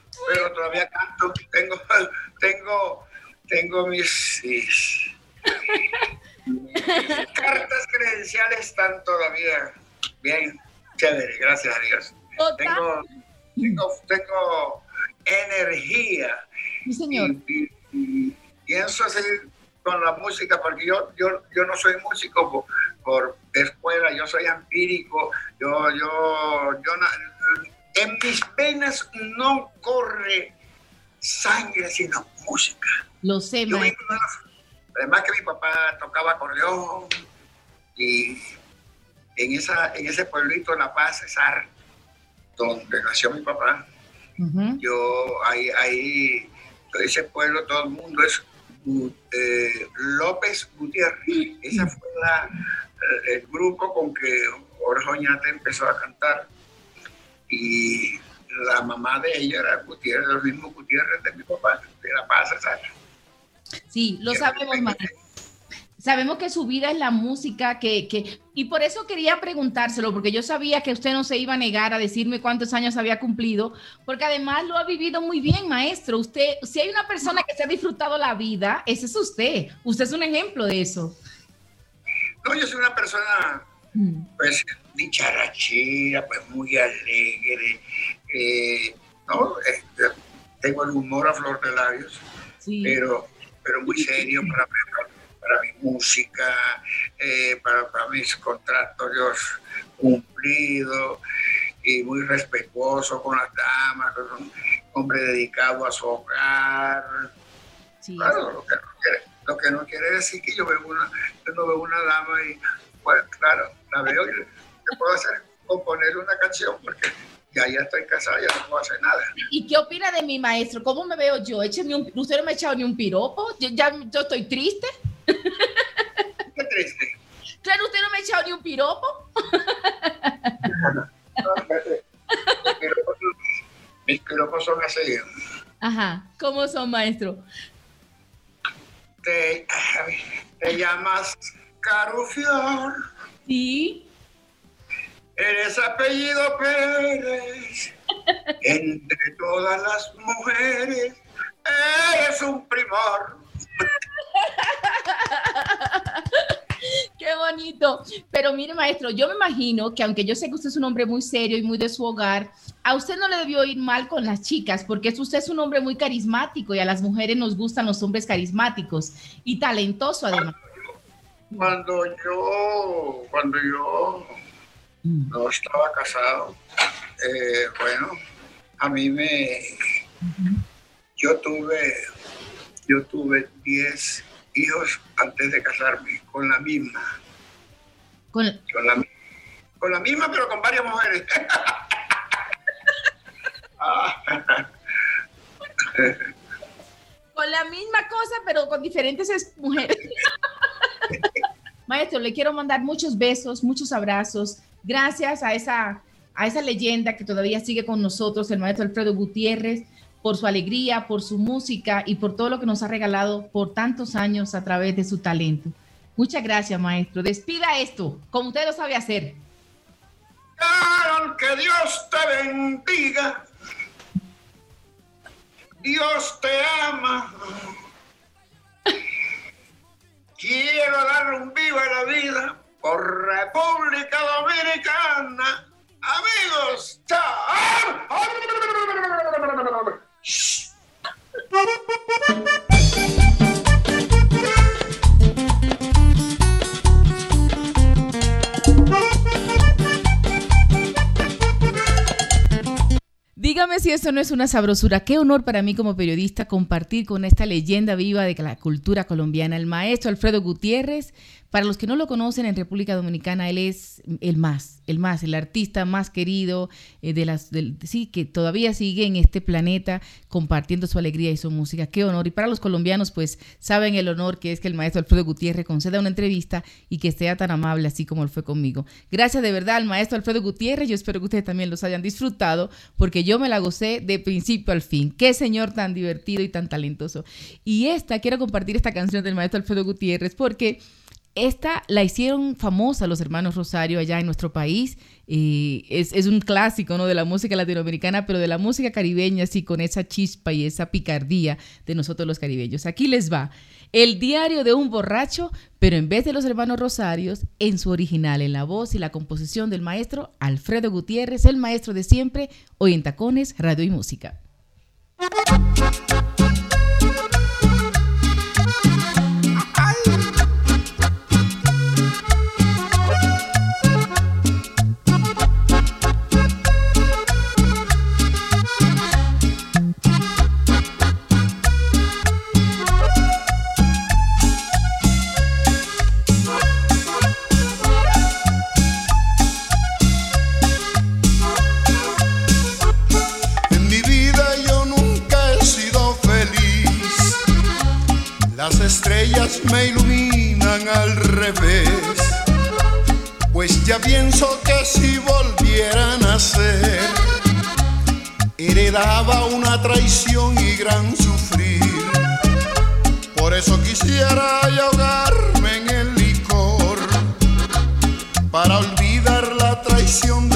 pero todavía canto. Tengo, tengo, tengo mis, cartas credenciales están todavía bien chévere, gracias a Dios. Tengo, tengo, energía. Sí, señor. Y, pienso seguir con la música, porque yo, yo, yo no soy músico por, escuela, yo soy empírico, yo, yo, yo en mis venas no corre sangre, sino música. Lo sé, Además que mi papá tocaba acordeón y en, esa, en ese pueblito La Paz, Cesar, donde nació mi papá, yo ahí, ahí, ese pueblo, todo el mundo es eh, López Gutiérrez. Ese fue el grupo con que Jorge Oñate empezó a cantar. Y la mamá de ella era Gutiérrez, los mismos Gutiérrez de mi papá, de La Paz, Sí, lo sabemos, Sabemos que su vida es la música, que, que, y por eso quería preguntárselo, porque yo sabía que usted no se iba a negar a decirme cuántos años había cumplido, porque además lo ha vivido muy bien, maestro. Usted, si hay una persona que se ha disfrutado la vida, ese es usted. Usted es un ejemplo de eso. No, yo soy una persona, mm. pues, dicharachera, pues, muy alegre, eh, ¿no? Este, tengo el humor a flor de labios, pero, pero muy serio para para mi música, eh, para, mis contratos cumplidos y muy respetuoso con las damas, un hombre dedicado a su hogar. claro, lo que, no quiere, lo que no quiere decir que yo veo una, yo no veo una dama y pues claro, la veo y puedo hacer componer una canción porque ya, ya estoy casada, ya no puedo hacer nada. ¿Y qué opina de mi maestro? ¿Cómo me veo yo? Écheme un, ¿Usted no me ha echado ni un piropo? ¿Yo, ya, ¿Yo estoy triste? Qué triste. Claro, usted no me ha echado ni un piropo. mis piropos son así. Ajá, ¿cómo son, maestro? Te, te llamas Carufior. Sí. Eres apellido Pérez. Entre todas las mujeres, eres un primor. Qué bonito. Pero mire, maestro, yo me imagino que aunque yo sé que usted es un hombre muy serio y muy de su hogar, a usted no le debió ir mal con las chicas, porque usted es un hombre muy carismático y a las mujeres nos gustan los hombres carismáticos y talentoso además. Cuando yo cuando yo no estaba casado, eh, bueno, a mí me, yo tuve, yo tuve 10 hijos antes de casarme con la misma. Con, Con la, con la misma, pero con varias mujeres. Con la misma cosa, pero con diferentes es- mujeres. Maestro, le quiero mandar muchos besos, muchos abrazos. Gracias a esa, a esa leyenda que todavía sigue con nosotros, el maestro Alfredo Gutiérrez, por su alegría, por su música y por todo lo que nos ha regalado por tantos años a través de su talento. Muchas gracias, maestro. Despida esto, como usted lo sabe hacer. Que Dios te bendiga. Dios te ama. Quiero darle un viva a la vida por República Dominicana. Amigos, chao. Dígame si esto no es una sabrosura. Qué honor para mí como periodista compartir con esta leyenda viva de la cultura colombiana, el maestro Alfredo Gutiérrez. Para los que no lo conocen en República Dominicana, él es el más, el más, el artista más querido eh, de las, sí, que todavía sigue en este planeta compartiendo su alegría y su música. Qué honor. Y para los colombianos, pues saben el honor que es que el maestro Alfredo Gutiérrez conceda una entrevista y que sea tan amable así como lo fue conmigo. Gracias de verdad al maestro Alfredo Gutiérrez. Yo espero que ustedes también los hayan disfrutado porque yo me la gocé de principio al fin. Qué señor tan divertido y tan talentoso. Y esta, quiero compartir esta canción del maestro Alfredo Gutiérrez porque esta la hicieron famosa los hermanos Rosario allá en nuestro país. y es, es un clásico ¿no? de la música latinoamericana, pero de la música caribeña, así con esa chispa y esa picardía de nosotros los caribeños. Aquí les va. El diario de un borracho, pero en vez de los hermanos Rosarios, en su original, en la voz y la composición del maestro Alfredo Gutiérrez, el maestro de siempre, hoy en Tacones, Radio y Música. Las estrellas me iluminan al revés. Pues ya pienso que si volvieran a ser, heredaba una traición y gran sufrir. Por eso quisiera ahogarme en el licor, para olvidar la traición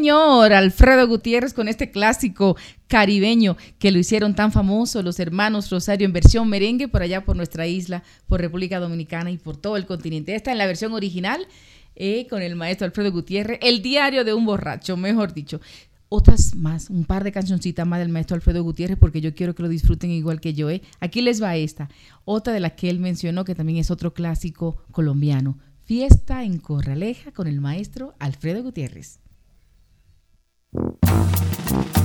señor, Alfredo Gutiérrez con este clásico caribeño que lo hicieron tan famoso los hermanos Rosario en versión merengue por allá por nuestra isla, por República Dominicana y por todo el continente. Esta en la versión original eh, con el maestro Alfredo Gutiérrez, El diario de un borracho, mejor dicho. Otras más, un par de cancioncitas más del maestro Alfredo Gutiérrez porque yo quiero que lo disfruten igual que yo. ¿eh? Aquí les va esta, otra de la que él mencionó que también es otro clásico colombiano. Fiesta en Corraleja con el maestro Alfredo Gutiérrez. Thank you.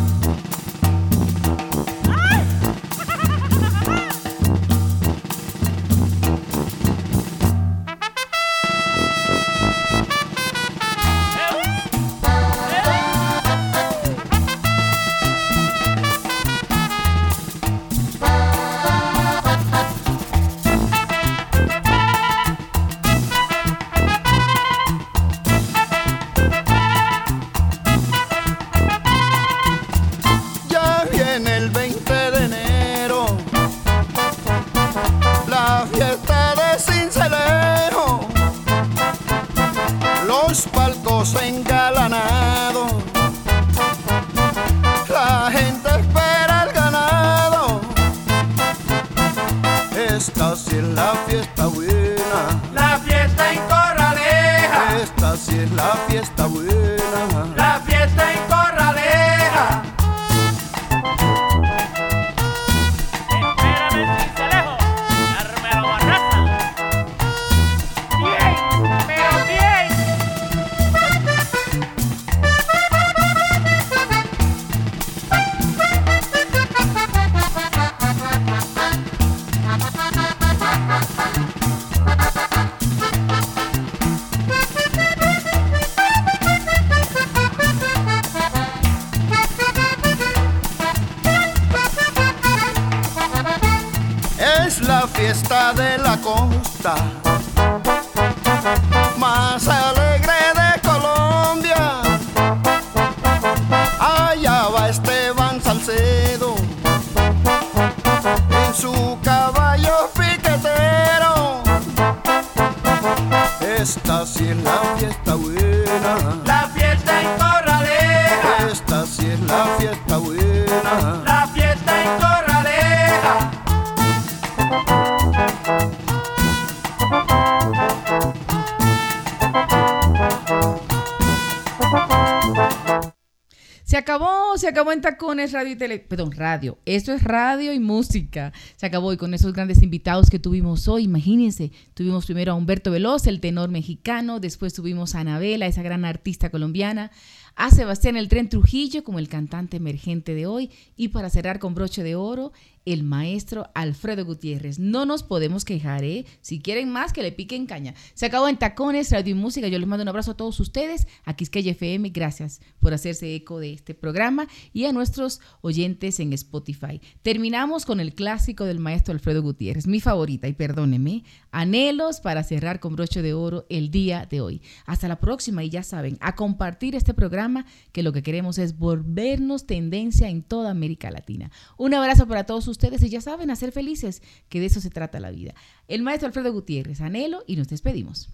Tacones Radio y Tele, perdón, radio. Esto es radio y música. Se acabó y con esos grandes invitados que tuvimos hoy, imagínense, tuvimos primero a Humberto Veloz, el tenor mexicano, después tuvimos a Anabela, esa gran artista colombiana, a Sebastián El Tren Trujillo como el cantante emergente de hoy y para cerrar con broche de oro, el maestro Alfredo Gutiérrez. No nos podemos quejar, ¿eh? Si quieren más, que le piquen caña. Se acabó en Tacones, Radio y Música. Yo les mando un abrazo a todos ustedes. Aquí es que FM. Gracias por hacerse eco de este programa y a nuestros oyentes en Spotify. Terminamos con el clásico del maestro Alfredo Gutiérrez, mi favorita, y perdóneme, anhelos para cerrar con broche de oro el día de hoy. Hasta la próxima y ya saben, a compartir este programa que lo que queremos es volvernos tendencia en toda América Latina. Un abrazo para todos ustedes y ya saben, a ser felices, que de eso se trata la vida. El maestro Alfredo Gutiérrez, anhelo y nos despedimos.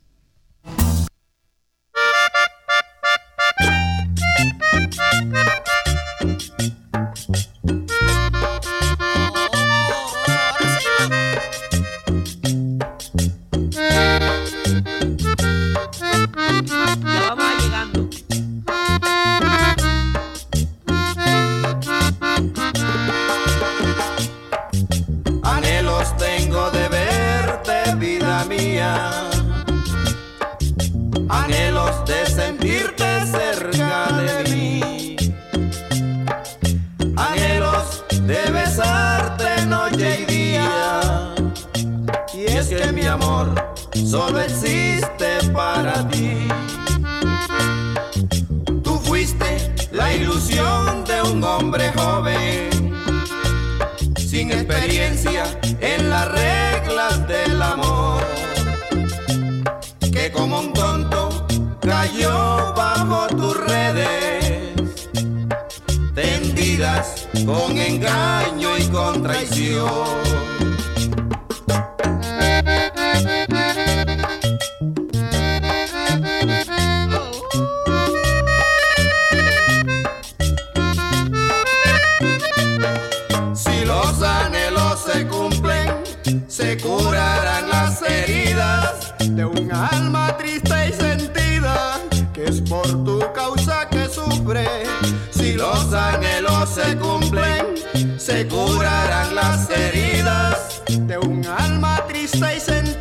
En las reglas del amor, que como un tonto cayó bajo tus redes, tendidas con engaño y con traición. Se curarán las heridas de un alma triste y sentida,